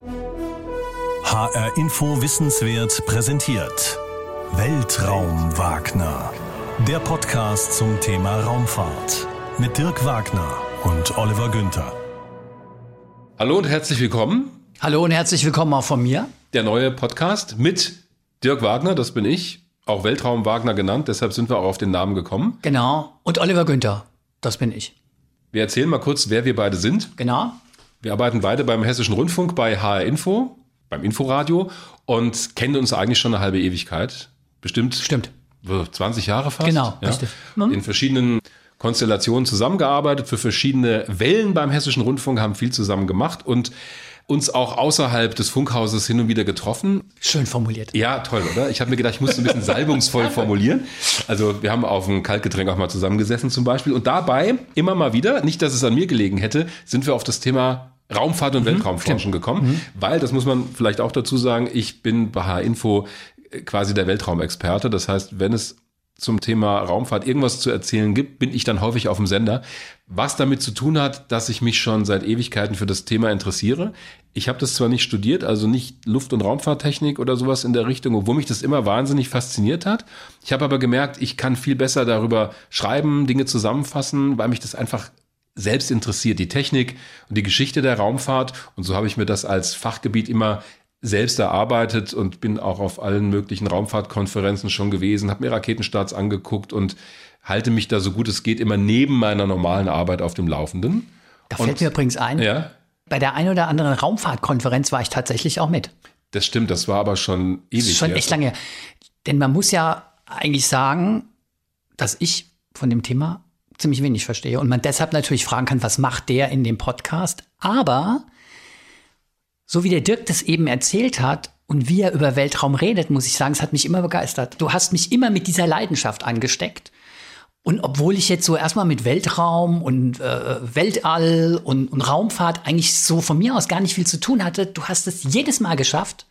HR Info Wissenswert präsentiert Weltraum Wagner. Der Podcast zum Thema Raumfahrt mit Dirk Wagner und Oliver Günther. Hallo und herzlich willkommen. Hallo und herzlich willkommen auch von mir. Der neue Podcast mit Dirk Wagner, das bin ich, auch Weltraum Wagner genannt, deshalb sind wir auch auf den Namen gekommen. Genau. Und Oliver Günther, das bin ich. Wir erzählen mal kurz, wer wir beide sind. Genau. Wir arbeiten beide beim Hessischen Rundfunk bei HR Info, beim Inforadio und kennen uns eigentlich schon eine halbe Ewigkeit. Bestimmt Stimmt. 20 Jahre fast. Genau, ja. richtig. Mhm. In verschiedenen Konstellationen zusammengearbeitet, für verschiedene Wellen beim Hessischen Rundfunk, haben viel zusammen gemacht und uns auch außerhalb des Funkhauses hin und wieder getroffen. Schön formuliert. Ja, toll, oder? Ich habe mir gedacht, ich muss ein bisschen salbungsvoll formulieren. Also wir haben auf ein Kaltgetränk auch mal zusammengesessen zum Beispiel. Und dabei immer mal wieder, nicht, dass es an mir gelegen hätte, sind wir auf das Thema Raumfahrt und Weltraumforschung gekommen. Weil, das muss man vielleicht auch dazu sagen, ich bin bei H-Info quasi der Weltraumexperte. Das heißt, wenn es zum Thema Raumfahrt irgendwas zu erzählen gibt, bin ich dann häufig auf dem Sender. Was damit zu tun hat, dass ich mich schon seit Ewigkeiten für das Thema interessiere. Ich habe das zwar nicht studiert, also nicht Luft- und Raumfahrttechnik oder sowas in der Richtung, obwohl mich das immer wahnsinnig fasziniert hat. Ich habe aber gemerkt, ich kann viel besser darüber schreiben, Dinge zusammenfassen, weil mich das einfach selbst interessiert, die Technik und die Geschichte der Raumfahrt. Und so habe ich mir das als Fachgebiet immer selbst erarbeitet und bin auch auf allen möglichen Raumfahrtkonferenzen schon gewesen, habe mir Raketenstarts angeguckt und halte mich da so gut es geht immer neben meiner normalen Arbeit auf dem Laufenden. Da fällt Und- mir übrigens ein, Ja, bei der einen oder anderen Raumfahrtkonferenz war ich tatsächlich auch mit. das stimmt, das war aber schon Das ewig ist schon her. echt lange her. Denn man muss ja eigentlich sagen, dass ich von dem Thema ziemlich wenig verstehe und man deshalb natürlich fragen kann, was macht der in dem Podcast? Aber so wie der Dirk das eben erzählt hat und wie er über Weltraum redet, muss ich sagen, es hat mich immer begeistert. Du hast mich immer mit dieser Leidenschaft angesteckt. Und obwohl ich jetzt so erstmal mit Weltraum und äh, Weltall und, und Raumfahrt eigentlich so von mir aus gar nicht viel zu tun hatte, du hast es jedes Mal geschafft,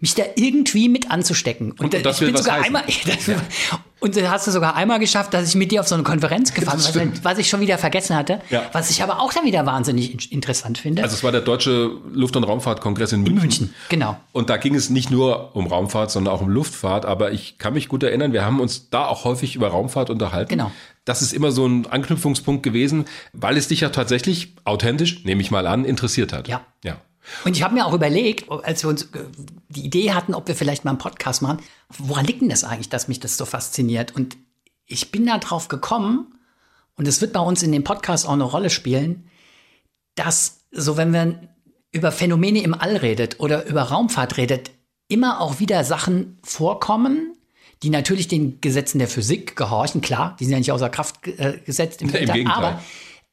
mich da irgendwie mit anzustecken. Und, Und das ich bin was sogar heißen. einmal, und du hast du sogar einmal geschafft, dass ich mit dir auf so eine Konferenz gefahren Das bin, stimmt. was ich schon wieder vergessen hatte, Ja. was ich aber auch dann wieder wahnsinnig in- interessant finde. Also es war der Deutsche Luft- und Raumfahrtkongress in München. München, genau. Und da ging es nicht nur um Raumfahrt, sondern auch um Luftfahrt. Aber ich kann mich gut erinnern, wir haben uns da auch häufig über Raumfahrt unterhalten. Genau. Das ist immer so ein Anknüpfungspunkt gewesen, weil es dich ja tatsächlich authentisch, nehme ich mal an, interessiert hat. Ja. Ja. Und ich habe mir auch überlegt, als wir uns äh, die Idee hatten, ob wir vielleicht mal einen Podcast machen, woran liegt denn das eigentlich, dass mich das so fasziniert? Und ich bin da drauf gekommen, und es wird bei uns in dem Podcast auch eine Rolle spielen, dass so, wenn man über Phänomene im All redet oder über Raumfahrt redet, immer auch wieder Sachen vorkommen, die natürlich den Gesetzen der Physik gehorchen. Klar, die sind ja nicht außer Kraft äh, gesetzt im, Im Weltall, Gegenteil. aber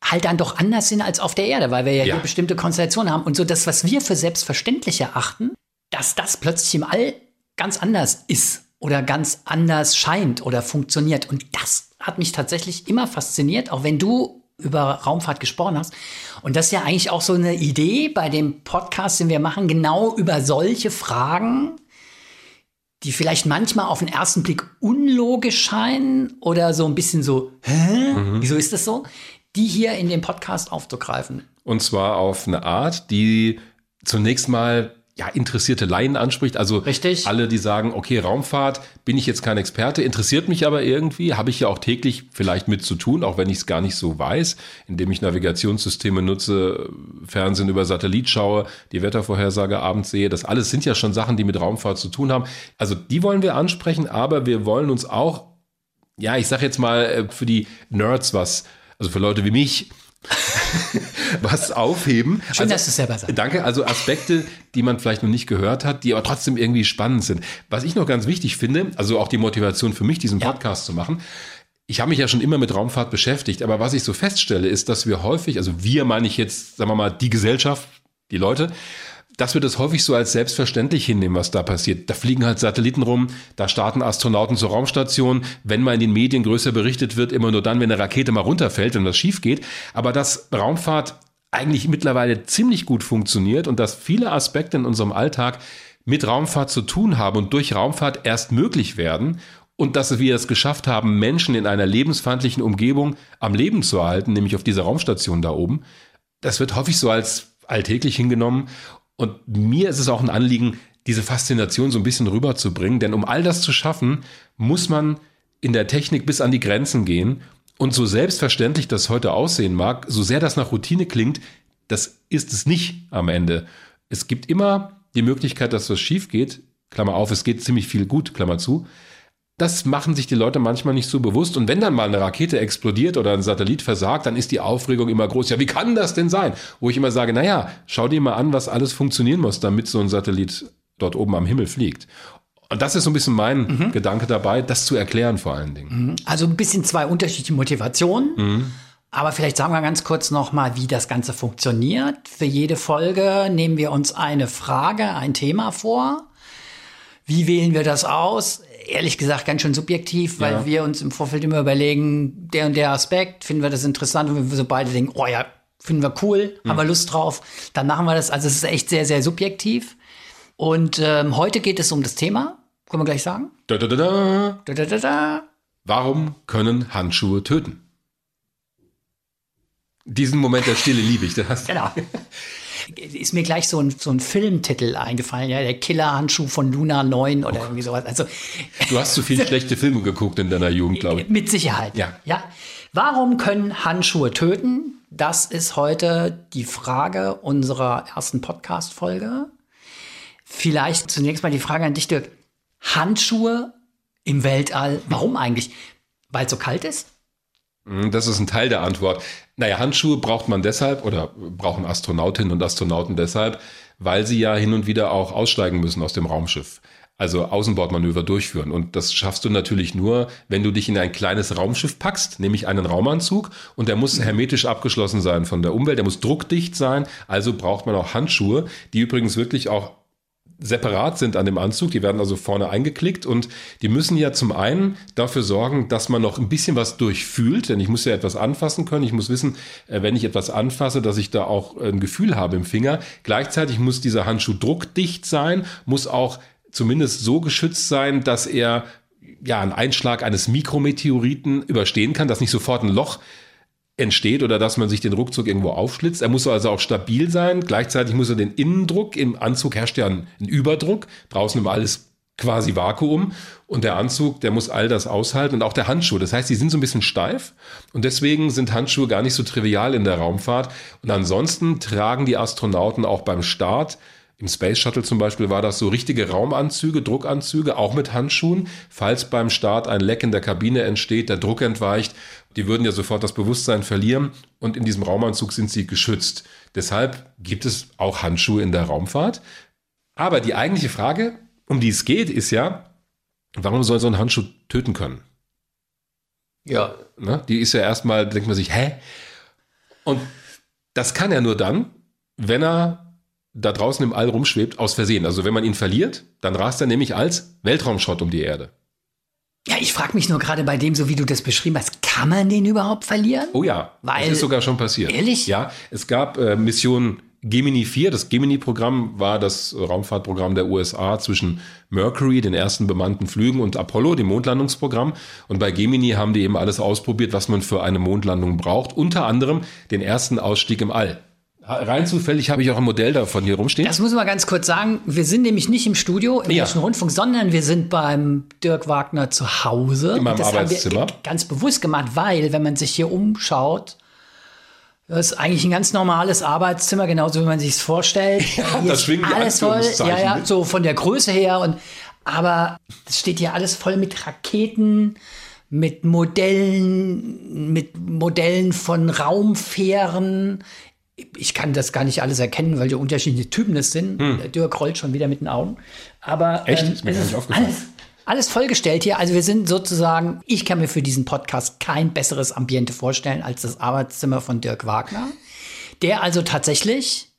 halt dann doch anders sind als auf der Erde, weil wir ja, Ja. hier bestimmte Konstellationen haben. Und so das, was wir für selbstverständlich erachten, dass das plötzlich im All ganz anders ist oder ganz anders scheint oder funktioniert. Und das hat mich tatsächlich immer fasziniert, auch wenn du über Raumfahrt gesprochen hast. Und das ist ja eigentlich auch so eine Idee bei dem Podcast, den wir machen, genau über solche Fragen, die vielleicht manchmal auf den ersten Blick unlogisch scheinen oder so ein bisschen so, hä? Wieso ist das so? Die hier in dem Podcast aufzugreifen. Und zwar auf eine Art, die zunächst mal ja, interessierte Laien anspricht. Also Richtig. alle, die sagen, okay, Raumfahrt, bin ich jetzt kein Experte, interessiert mich aber irgendwie, habe ich ja auch täglich vielleicht mit zu tun, auch wenn ich es gar nicht so weiß, indem ich Navigationssysteme nutze, Fernsehen über Satellit schaue, die Wettervorhersage abends sehe. Das alles sind ja schon Sachen, die mit Raumfahrt zu tun haben. Also die wollen wir ansprechen, aber wir wollen uns auch, ja, ich sag jetzt mal, äh, für die Nerds was, also für Leute wie mich, was aufheben. Schön, dass du es selber sagst. Danke. Also Aspekte, die man vielleicht noch nicht gehört hat, die aber trotzdem irgendwie spannend sind. Was ich noch ganz wichtig finde, also auch die Motivation für mich, diesen Ja. Podcast zu machen. Ich habe mich ja schon immer mit Raumfahrt beschäftigt, aber was ich so feststelle, ist, dass wir häufig, also wir meine ich jetzt, sagen wir mal, die Gesellschaft, die Leute, dass wir das häufig so als selbstverständlich hinnehmen, was da passiert. Da fliegen halt Satelliten rum, da starten Astronauten zur Raumstation. Wenn mal in den Medien größer berichtet wird, immer nur dann, wenn eine Rakete mal runterfällt und das schief geht. Aber dass Raumfahrt eigentlich mittlerweile ziemlich gut funktioniert und dass viele Aspekte in unserem Alltag mit Raumfahrt zu tun haben und durch Raumfahrt erst möglich werden und dass wir es geschafft haben, Menschen in einer lebensfeindlichen Umgebung am Leben zu erhalten, nämlich auf dieser Raumstation da oben. Das wird häufig so als alltäglich hingenommen. Und mir ist es auch ein Anliegen, diese Faszination so ein bisschen rüberzubringen, denn um all das zu schaffen, muss man in der Technik bis an die Grenzen gehen. Und so selbstverständlich das heute aussehen mag, so sehr das nach Routine klingt, das ist es nicht am Ende. Es gibt immer die Möglichkeit, dass was schief geht. Klammer auf, es geht ziemlich viel gut, Klammer zu. Das machen sich die Leute manchmal nicht so bewusst. Und wenn dann mal eine Rakete explodiert oder ein Satellit versagt, dann ist die Aufregung immer groß. Ja, wie kann das denn sein? Wo ich immer sage, naja, schau dir mal an, was alles funktionieren muss, damit so ein Satellit dort oben am Himmel fliegt. Und das ist so ein bisschen mein mhm. Gedanke dabei, das zu erklären vor allen Dingen. Mhm. Also ein bisschen zwei unterschiedliche Motivationen. Mhm. Aber vielleicht sagen wir ganz kurz nochmal, wie das Ganze funktioniert. Für jede Folge nehmen wir uns eine Frage, ein Thema vor. Wie wählen wir das aus? Ehrlich gesagt ganz schön subjektiv, weil ja. wir uns im Vorfeld immer überlegen, der und der Aspekt, finden wir das interessant und wir so beide denken, oh ja, finden wir cool, mhm. haben wir Lust drauf, dann machen wir das. Also es ist echt sehr, sehr subjektiv. Und ähm, heute geht es um das Thema, können wir gleich sagen? Da, da, da, da. Da, da, da, Warum können Handschuhe töten? Diesen Moment der Stille liebe ich. Das. Genau. Ist mir gleich so ein, so ein Filmtitel eingefallen, ja, der Killerhandschuh von Luna 9 oder oh. irgendwie sowas. Also, du hast zu viele schlechte Filme geguckt in deiner Jugend, glaube ich. Mit Sicherheit. Ja. ja. Warum können Handschuhe töten? Das ist heute die Frage unserer ersten Podcast-Folge. Vielleicht zunächst mal die Frage an dich, Dirk. Handschuhe im Weltall, warum eigentlich? Weil es so kalt ist? Hm, das ist ein Teil der Antwort. Naja, Handschuhe braucht man deshalb oder brauchen Astronautinnen und Astronauten deshalb, weil sie ja hin und wieder auch aussteigen müssen aus dem Raumschiff. Also Außenbordmanöver durchführen. Und das schaffst du natürlich nur, wenn du dich in ein kleines Raumschiff packst, nämlich einen Raumanzug. Und der muss hermetisch abgeschlossen sein von der Umwelt, der muss druckdicht sein. Also braucht man auch Handschuhe, die übrigens wirklich auch separat sind an dem Anzug. Die werden also vorne eingeklickt und die müssen ja zum einen dafür sorgen, dass man noch ein bisschen was durchfühlt, denn ich muss ja etwas anfassen können. Ich muss wissen, äh, wenn ich etwas anfasse, dass ich da auch ein Gefühl habe im Finger. Gleichzeitig muss dieser Handschuh druckdicht sein, muss auch zumindest so geschützt sein, dass er ja einen Einschlag eines Mikrometeoriten überstehen kann, dass nicht sofort ein Loch entsteht oder dass man sich den Ruckzuck irgendwo aufschlitzt. Er muss also auch stabil sein. Gleichzeitig muss er den Innendruck, im Anzug herrscht ja ein, Überdruck, draußen immer alles quasi Vakuum und der Anzug, der muss all das aushalten und auch der Handschuh. Das heißt, die sind so ein bisschen steif und deswegen sind Handschuhe gar nicht so trivial in der Raumfahrt. Und ansonsten tragen die Astronauten auch beim Start im Space Shuttle zum Beispiel war das so richtige Raumanzüge, Druckanzüge, auch mit Handschuhen. Falls beim Start ein Leck in der Kabine entsteht, der Druck entweicht, die würden ja sofort das Bewusstsein verlieren und in diesem Raumanzug sind sie geschützt. Deshalb gibt es auch Handschuhe in der Raumfahrt. Aber die eigentliche Frage, um die es geht, ist ja, warum soll so ein Handschuh töten können? Ja. Ne? Die ist ja erstmal, denkt man sich, hä? Und das kann er nur dann, wenn er da draußen im All rumschwebt, aus Versehen. Also wenn man ihn verliert, dann rast er nämlich als Weltraumschrott um die Erde. Ja, ich frage mich nur gerade bei dem, so wie du das beschrieben hast, kann man den überhaupt verlieren? Oh ja, Weil, das ist sogar schon passiert. Ehrlich? Ja, es gab äh, Mission Gemini 4. Das Gemini-Programm war das Raumfahrtprogramm der USA zwischen Mercury, den ersten bemannten Flügen, und Apollo, dem Mondlandungsprogramm. Und bei Gemini haben die eben alles ausprobiert, was man für eine Mondlandung braucht. Unter anderem den ersten Ausstieg im All. Rein zufällig habe ich auch ein Modell davon hier rumstehen. Das muss man ganz kurz sagen. Wir sind nämlich nicht im Studio im ja. Rundfunk, sondern wir sind beim Dirk Wagner zu Hause. In meinem das Arbeitszimmer. Haben wir ganz bewusst gemacht, weil, wenn man sich hier umschaut, das ist eigentlich ein ganz normales Arbeitszimmer, genauso wie man sich es vorstellt. Ja, hier das schwingt alles voll, ja, ja, so von der Größe her und aber es steht hier alles voll mit Raketen, mit Modellen, mit Modellen von Raumfähren ich kann das gar nicht alles erkennen, weil die unterschiedliche Typen das sind. Hm. Dirk rollt schon wieder mit den Augen. Aber Echt? Ähm, ist mir gar nicht aufgefallen. Alles, alles vollgestellt hier. Also wir sind sozusagen, ich kann mir für diesen Podcast kein besseres Ambiente vorstellen als das Arbeitszimmer von Dirk Wagner, der also tatsächlich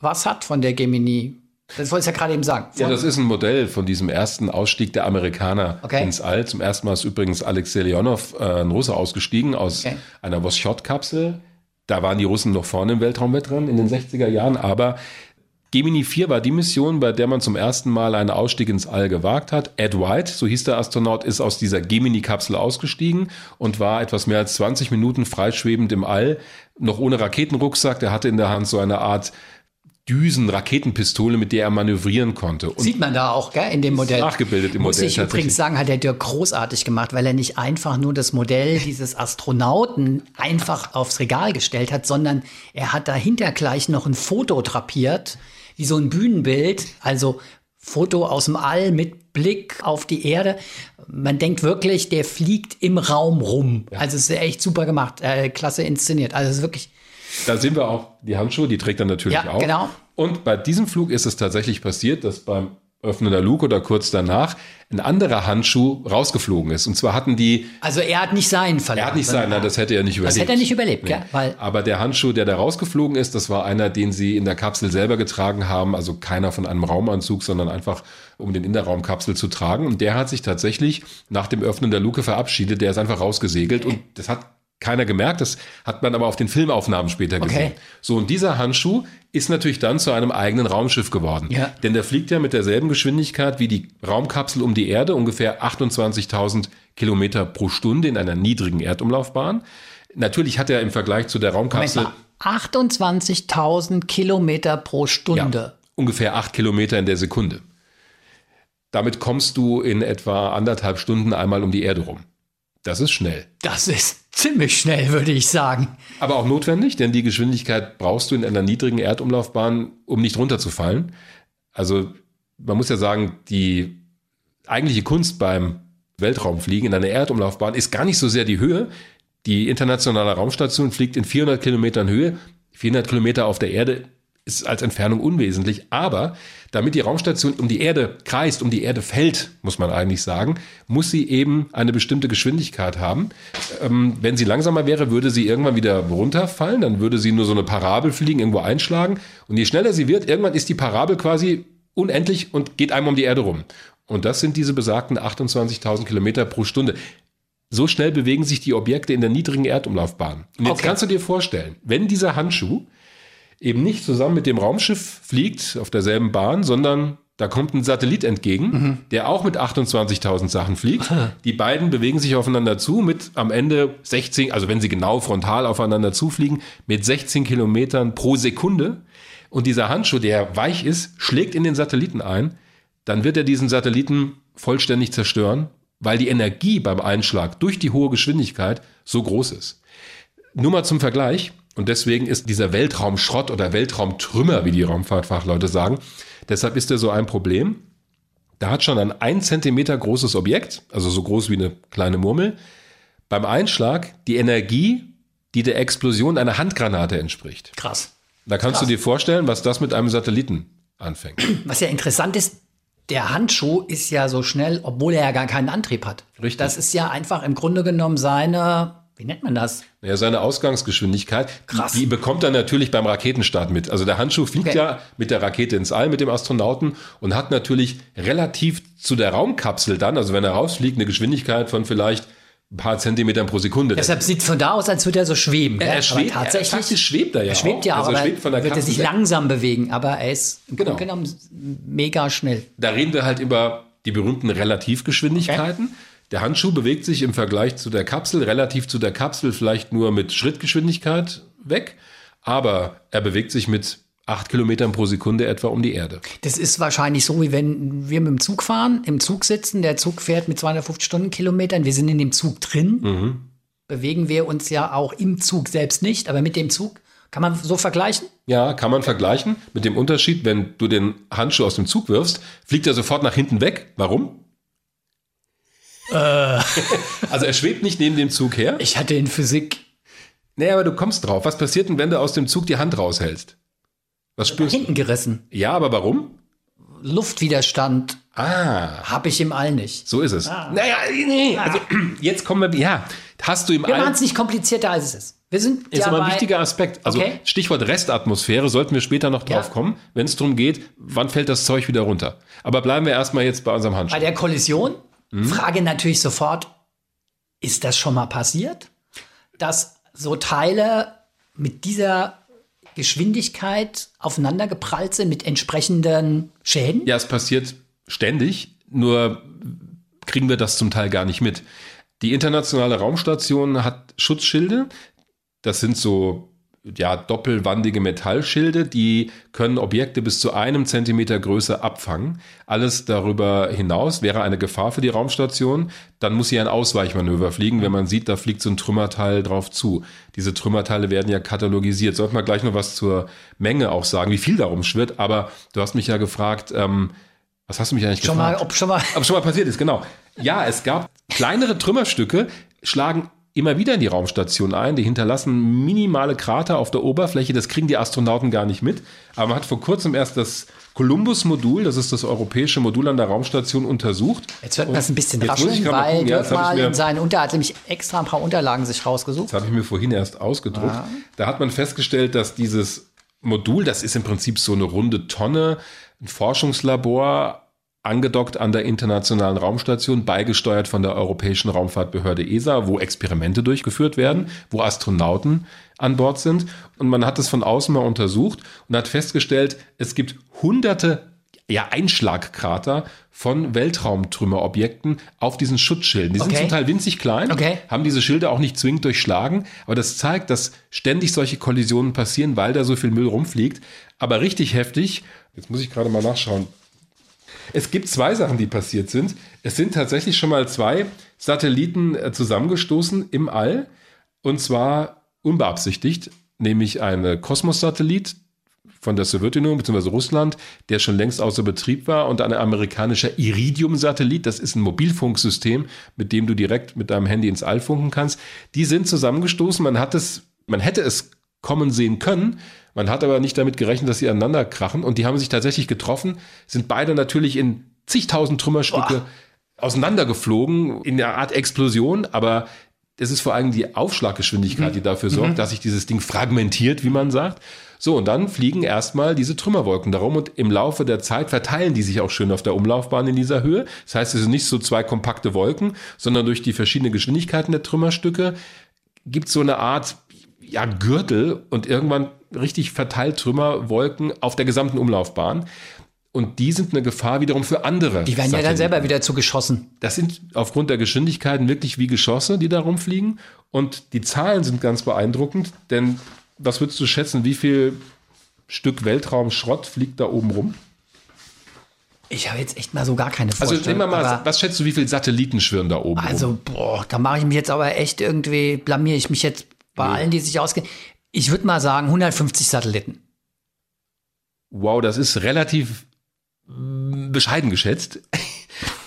was hat von der Gemini das wollte ich ja gerade eben sagen. ja, das ist ein Modell von diesem ersten Ausstieg der Amerikaner okay. ins All. Zum ersten Mal ist übrigens Alexei Leonov, äh, ein Russe, ausgestiegen aus okay. einer Voschot-Kapsel da waren die Russen noch vorne im Weltraumwettrennen in den 60er Jahren, aber Gemini 4 war die Mission, bei der man zum ersten Mal einen Ausstieg ins All gewagt hat. Ed White, so hieß der Astronaut, ist aus dieser Gemini-Kapsel ausgestiegen und war etwas mehr als 20 Minuten freischwebend im All, noch ohne Raketenrucksack. Der hatte in der Hand so eine Art Düsen, Raketenpistole, mit der er manövrieren konnte. Und Sieht man da auch, gell, in dem Modell. nachgebildet im Muss Modell ich tatsächlich. übrigens sagen, hat der Dirk großartig gemacht, weil er nicht einfach nur das Modell dieses Astronauten einfach aufs Regal gestellt hat, sondern er hat dahinter gleich noch ein Foto drapiert, wie so ein Bühnenbild, also Foto aus dem All mit Blick auf die Erde. Man denkt wirklich, der fliegt im Raum rum. Also es ist echt super gemacht, äh, klasse inszeniert. Also es ist wirklich Da sehen wir auch die Handschuhe, die trägt er natürlich Ja, auch. genau. Und bei diesem Flug ist es tatsächlich passiert, dass beim Öffnen der Luke oder kurz danach ein anderer Handschuh rausgeflogen ist. Und zwar hatten die, Also er hat nicht seinen verloren. er hat nicht sein, nein, das hätte er nicht überlebt. Das hätte er nicht überlebt, gell? Weil Aber der Handschuh, der da rausgeflogen ist, das war einer, den sie in der Kapsel selber getragen haben. Also keiner von einem Raumanzug, sondern einfach, um den in der Raumkapsel zu tragen. Und der hat sich tatsächlich nach dem Öffnen der Luke verabschiedet. Der ist einfach rausgesegelt. Und das hat keiner gemerkt. Das hat man aber auf den Filmaufnahmen später gesehen. Okay. So, und dieser Handschuh ist natürlich dann zu einem eigenen Raumschiff geworden. Ja. Denn der fliegt ja mit derselben Geschwindigkeit wie die Raumkapsel um die Erde, ungefähr 28.000 Kilometer pro Stunde in einer niedrigen Erdumlaufbahn. Natürlich hat er im Vergleich zu der Raumkapsel mal, 28.000 Kilometer pro Stunde. ja, ungefähr acht Kilometer in der Sekunde. Damit kommst du in etwa anderthalb Stunden einmal um die Erde rum. Das ist schnell. Das ist ziemlich schnell, würde ich sagen. Aber auch notwendig, denn die Geschwindigkeit brauchst du in einer niedrigen Erdumlaufbahn, um nicht runterzufallen. Also man muss ja sagen, die eigentliche Kunst beim Weltraumfliegen in einer Erdumlaufbahn ist gar nicht so sehr die Höhe. Die internationale Raumstation fliegt in 400 Kilometern Höhe. 400 Kilometer auf der Erde ist als Entfernung unwesentlich. Aber damit die Raumstation um die Erde kreist, um die Erde fällt, muss man eigentlich sagen, muss sie eben eine bestimmte Geschwindigkeit haben. Ähm, wenn sie langsamer wäre, würde sie irgendwann wieder runterfallen. Dann würde sie nur so eine Parabel fliegen, irgendwo einschlagen. Und je schneller sie wird, irgendwann ist die Parabel quasi unendlich und geht einmal um die Erde rum. Und das sind diese besagten 28.000 Kilometer pro Stunde. So schnell bewegen sich die Objekte in der niedrigen Erdumlaufbahn. Und jetzt Okay. kannst du dir vorstellen, wenn dieser Handschuh eben nicht zusammen mit dem Raumschiff fliegt auf derselben Bahn, sondern da kommt ein Satellit entgegen, der auch mit 28.000 Sachen fliegt. Die beiden bewegen sich aufeinander zu mit am Ende 16, also wenn sie genau frontal aufeinander zufliegen, mit 16 Kilometern pro Sekunde. Und dieser Handschuh, der weich ist, schlägt in den Satelliten ein, dann wird er diesen Satelliten vollständig zerstören, weil die Energie beim Einschlag durch die hohe Geschwindigkeit so groß ist. Nur mal zum Vergleich, und deswegen ist dieser Weltraumschrott oder Weltraumtrümmer, wie die Raumfahrtfachleute sagen, deshalb ist er so ein Problem. Da hat schon ein ein Zentimeter großes Objekt, also so groß wie eine kleine Murmel, beim Einschlag die Energie, die der Explosion einer Handgranate entspricht. Krass. Da kannst du dir vorstellen, was das mit einem Satelliten anfängt. Was ja interessant ist, der Handschuh ist ja so schnell, obwohl er ja gar keinen Antrieb hat. Richtig. Das ist ja einfach im Grunde genommen seine, wie nennt man das? Ja, seine Ausgangsgeschwindigkeit, Krass. die bekommt er natürlich beim Raketenstart mit. Also der Handschuh fliegt Okay. ja mit der Rakete ins All, mit dem Astronauten und hat natürlich relativ zu der Raumkapsel dann, also wenn er rausfliegt, eine Geschwindigkeit von vielleicht ein paar Zentimetern pro Sekunde. Deshalb sieht von da aus, als würde er so schweben. Er gell? schwebt- aber tatsächlich er- schwebt er ja Er schwebt auch. ja, Also er aber schwebt von der wird er sich langsam bewegen. Aber er ist im Genau. Grunde genommen mega schnell. Da reden wir halt über die berühmten Relativgeschwindigkeiten. Der Handschuh bewegt sich im Vergleich zu der Kapsel, relativ zu der Kapsel vielleicht nur mit Schrittgeschwindigkeit weg, aber er bewegt sich mit acht Kilometern pro Sekunde etwa um die Erde. Das ist wahrscheinlich so, wie wenn wir mit dem Zug fahren, im Zug sitzen, der Zug fährt mit 250 Stundenkilometern, wir sind in dem Zug drin, Mhm. bewegen wir uns ja auch im Zug selbst nicht, aber mit dem Zug kann man so vergleichen? Ja, kann man vergleichen mit dem Unterschied, wenn du den Handschuh aus dem Zug wirfst, fliegt er sofort nach hinten weg. Warum? also er schwebt nicht neben dem Zug her. Ich hatte in Physik Nee, aber du kommst drauf. Was passiert denn, wenn du aus dem Zug die Hand raushältst? Was spürst du? hinten gerissen. Ja, aber warum? Luftwiderstand Ah, habe ich im All nicht. so ist es. Naja, nee, also jetzt kommen wir, ja, hast du im Wir All, machen es nicht komplizierter, als es ist. Wir sind ist ja aber ein wichtiger Aspekt. Also Okay. Stichwort Restatmosphäre, sollten wir später noch drauf Ja. kommen, wenn es darum geht, wann fällt das Zeug wieder runter. Aber bleiben wir erstmal jetzt bei unserem Handschuh. bei der Kollision. Mhm. Frage natürlich sofort, ist das schon mal passiert? Dass so Teile mit dieser Geschwindigkeit aufeinander geprallt sind mit entsprechenden Schäden? Ja, es passiert ständig, nur kriegen wir das zum Teil gar nicht mit. Die internationale Raumstation hat Schutzschilde. Das sind so ja, doppelwandige Metallschilde, die können Objekte bis zu einem Zentimeter Größe abfangen. Alles darüber hinaus wäre eine Gefahr für die Raumstation. Dann muss sie ein Ausweichmanöver fliegen, wenn man sieht, da fliegt so ein Trümmerteil drauf zu. Diese Trümmerteile werden ja katalogisiert. Sollten wir gleich noch was zur Menge auch sagen, wie viel darum schwirrt. Aber du hast mich ja gefragt, ähm, was hast du mich eigentlich Schon gefragt? mal, ob schon mal. Aber schon mal passiert ist, genau. Ja, es gab kleinere Trümmerstücke, schlagen immer wieder in die Raumstation ein. Die hinterlassen minimale Krater auf der Oberfläche. Das kriegen die Astronauten gar nicht mit. Aber man hat vor kurzem erst das Columbus-Modul, das ist das europäische Modul an der Raumstation, untersucht. Jetzt wird man das ein bisschen rascheln, weil gucken. Ja, mal mir- in seinen Unter hat nämlich extra ein paar Unterlagen sich rausgesucht. Das habe ich mir vorhin erst ausgedruckt. Da hat man festgestellt, dass dieses Modul, das ist im Prinzip so eine runde Tonne, ein Forschungslabor, angedockt an der Internationalen Raumstation, beigesteuert von der Europäischen Raumfahrtbehörde ESA, wo Experimente durchgeführt werden, wo Astronauten an Bord sind. Und man hat es von außen mal untersucht und hat festgestellt, es gibt hunderte ja, Einschlagkrater von Weltraumtrümmerobjekten auf diesen Schutzschilden. Die sind Okay. zum Teil winzig klein, Okay. haben diese Schilde auch nicht zwingend durchschlagen, aber das zeigt, dass ständig solche Kollisionen passieren, weil da so viel Müll rumfliegt. Aber richtig heftig, jetzt muss ich gerade mal nachschauen. Es gibt zwei Sachen, die passiert sind. Es sind tatsächlich schon mal zwei Satelliten äh, zusammengestoßen im All und zwar unbeabsichtigt, nämlich ein Kosmos-Satellit von der Sowjetunion bzw. Russland, der schon längst außer Betrieb war und ein amerikanischer Iridium-Satellit, das ist ein Mobilfunksystem, mit dem du direkt mit deinem Handy ins All funken kannst. Die sind zusammengestoßen, man hat es, man hätte es kommen sehen können, man hat aber nicht damit gerechnet, dass sie aneinander krachen. Und die haben sich tatsächlich getroffen, sind beide natürlich in zigtausend Trümmerstücke auseinandergeflogen in einer Art Explosion, aber es ist vor allem die Aufschlaggeschwindigkeit, die dafür sorgt, dass sich dieses Ding fragmentiert, wie man sagt. So, und dann fliegen erstmal diese Trümmerwolken darum und im Laufe der Zeit verteilen die sich auch schön auf der Umlaufbahn in dieser Höhe. Das heißt, es sind nicht so zwei kompakte Wolken, sondern durch die verschiedenen Geschwindigkeiten der Trümmerstücke gibt es so eine Art ja, Gürtel und irgendwann richtig verteilt Trümmerwolken auf der gesamten Umlaufbahn. Und die sind eine Gefahr wiederum für andere. Die werden ja dann Satelliten. selber wieder zugeschossen. Das sind aufgrund der Geschwindigkeiten wirklich wie Geschosse, die da rumfliegen. Und die Zahlen sind ganz beeindruckend, denn was würdest du schätzen, wie viel Stück Weltraumschrott fliegt da oben rum? Ich habe jetzt echt mal so gar keine Also Vorstellung. nehmen wir mal, was schätzt du, wie viele Satelliten schwirren da oben rum? Also, boah, da mache ich mich jetzt aber echt irgendwie, blamier ich mich jetzt bei allen, die sich auskennen. Ich würde mal sagen 150 Satelliten. Wow, das ist relativ mm, bescheiden geschätzt.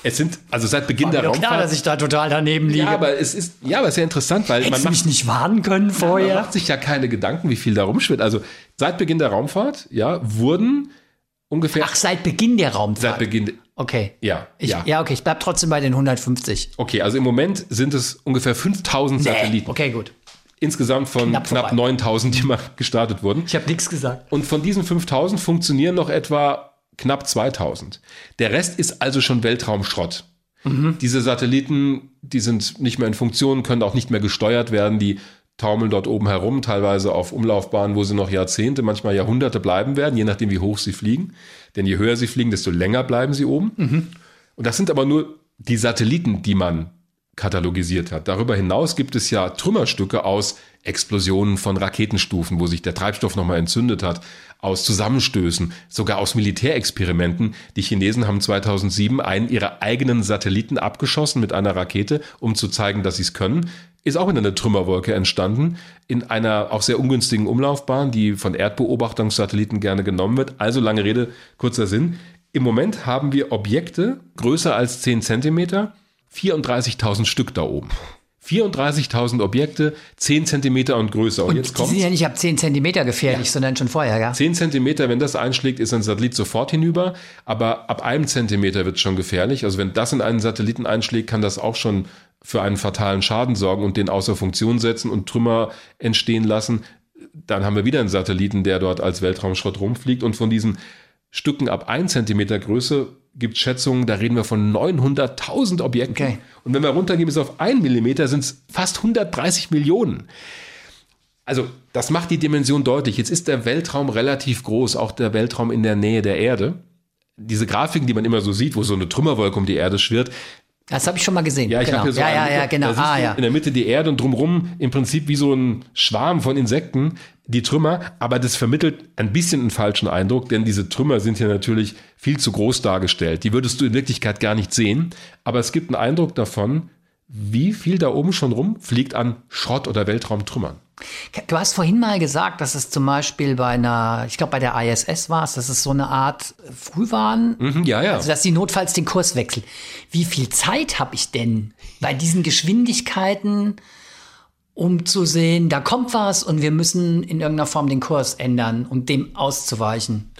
Es sind, also seit Beginn der War mir doch klar, Raumfahrt. dass ich da total daneben liege. ja, aber es ist, ja, aber es ist ja interessant, weil man Hättest du macht, mich nicht warnen können man vorher? macht sich ja keine Gedanken, wie viel da rumschwirrt. Also seit Beginn der Raumfahrt, ja, wurden ungefähr Ach, seit Beginn der Raumfahrt. seit Beginn, okay. ja, Ich, ja. ja. okay, ich bleib trotzdem bei den 150. Okay, also im Moment sind es ungefähr 5000 Satelliten. Okay, gut. Insgesamt von Knapp knapp, vorbei. 9000, die mal gestartet wurden. Ich habe nichts gesagt. Und von diesen 5000 funktionieren noch etwa knapp 2000. Der Rest ist also schon Weltraumschrott. Diese Satelliten, die sind nicht mehr in Funktion, können auch nicht mehr gesteuert werden. Die taumeln dort oben herum, teilweise auf Umlaufbahnen, wo sie noch Jahrzehnte, manchmal Jahrhunderte bleiben werden, je nachdem, wie hoch sie fliegen. Denn je höher sie fliegen, desto länger bleiben sie oben. Und das sind aber nur die Satelliten, die man katalogisiert hat. Darüber hinaus gibt es ja Trümmerstücke aus Explosionen von Raketenstufen, wo sich der Treibstoff nochmal entzündet hat, aus Zusammenstößen, sogar aus Militärexperimenten. Die Chinesen haben 2007 einen ihrer eigenen Satelliten abgeschossen mit einer Rakete, um zu zeigen, dass sie es können. Ist auch in einer Trümmerwolke entstanden, in einer auch sehr ungünstigen Umlaufbahn, die von Erdbeobachtungssatelliten gerne genommen wird. Also lange Rede, kurzer Sinn. Im Moment haben wir Objekte größer als 10 Zentimeter, 34.000 Stück da oben. 34.000 Objekte, 10 Zentimeter und größer. Und, Und jetzt die kommt sind ja nicht ab 10 Zentimeter gefährlich, sondern schon vorher, ja? 10 Zentimeter, wenn das einschlägt, ist ein Satellit sofort hinüber. Aber ab einem Zentimeter wird es schon gefährlich. Also wenn das in einen Satelliten einschlägt, kann das auch schon für einen fatalen Schaden sorgen und den außer Funktion setzen und Trümmer entstehen lassen. Dann haben wir wieder einen Satelliten, der dort als Weltraumschrott rumfliegt. Und von diesen Stücken ab 1 Zentimeter Größe gibt Schätzungen, da reden wir von 900.000 Objekten. Okay. Und wenn wir runtergehen bis auf 1 Millimeter, sind es fast 130 Millionen. Also, das macht die Dimension deutlich. Jetzt ist der Weltraum relativ groß, auch der Weltraum in der Nähe der Erde. Diese Grafiken, die man immer so sieht, wo so eine Trümmerwolke um die Erde schwirrt, Das habe ich schon mal gesehen. Ja, ich genau. habe hier so ja, ja, ja, genau. Ah, ja. In der Mitte die Erde und drumrum im Prinzip wie so ein Schwarm von Insekten, die Trümmer. Aber das vermittelt ein bisschen einen falschen Eindruck, denn diese Trümmer sind hier natürlich viel zu groß dargestellt. Die würdest du in Wirklichkeit gar nicht sehen. Aber es gibt einen Eindruck davon, wie viel da oben schon rumfliegt an Schrott- oder Weltraumtrümmern. Du hast vorhin mal gesagt, dass es zum Beispiel bei einer, ich glaube bei der ISS war es, dass es so eine Art Frühwarn, Mhm, ja, ja. also dass sie notfalls den Kurs wechseln. Wie viel Zeit habe ich denn bei diesen Geschwindigkeiten, um zu sehen, da kommt was und wir müssen in irgendeiner Form den Kurs ändern, um dem auszuweichen,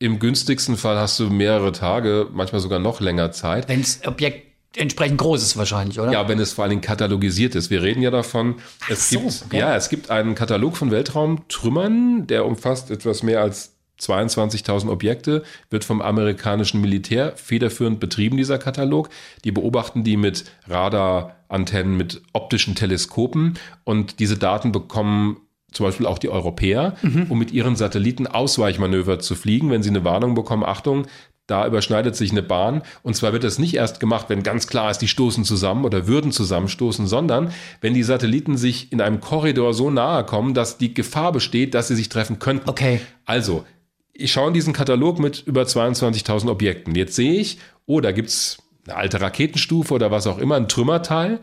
Im günstigsten Fall hast du mehrere Tage, manchmal sogar noch länger Zeit. wenn das Objekt entsprechend groß ist wahrscheinlich, oder? Ja, wenn es vor allen Dingen katalogisiert ist. Wir reden ja davon, es so, gibt, okay. ja, es gibt einen Katalog von Weltraumtrümmern, der umfasst etwas mehr als 22.000 Objekte, wird vom amerikanischen Militär federführend betrieben, dieser Katalog. Die beobachten die mit Radarantennen, mit optischen Teleskopen und diese Daten bekommen zum Beispiel auch die Europäer, um mit ihren Satelliten Ausweichmanöver zu fliegen, wenn sie eine Warnung bekommen, Achtung, da überschneidet sich eine Bahn. Und zwar wird das nicht erst gemacht, wenn ganz klar ist, die stoßen zusammen oder würden zusammenstoßen, sondern wenn die Satelliten sich in einem Korridor so nahe kommen, dass die Gefahr besteht, dass sie sich treffen könnten. Okay. Also, ich schaue in diesen Katalog mit über 22.000 Objekten. Jetzt sehe ich, oh, da gibt's eine alte Raketenstufe oder was auch immer, ein Trümmerteil,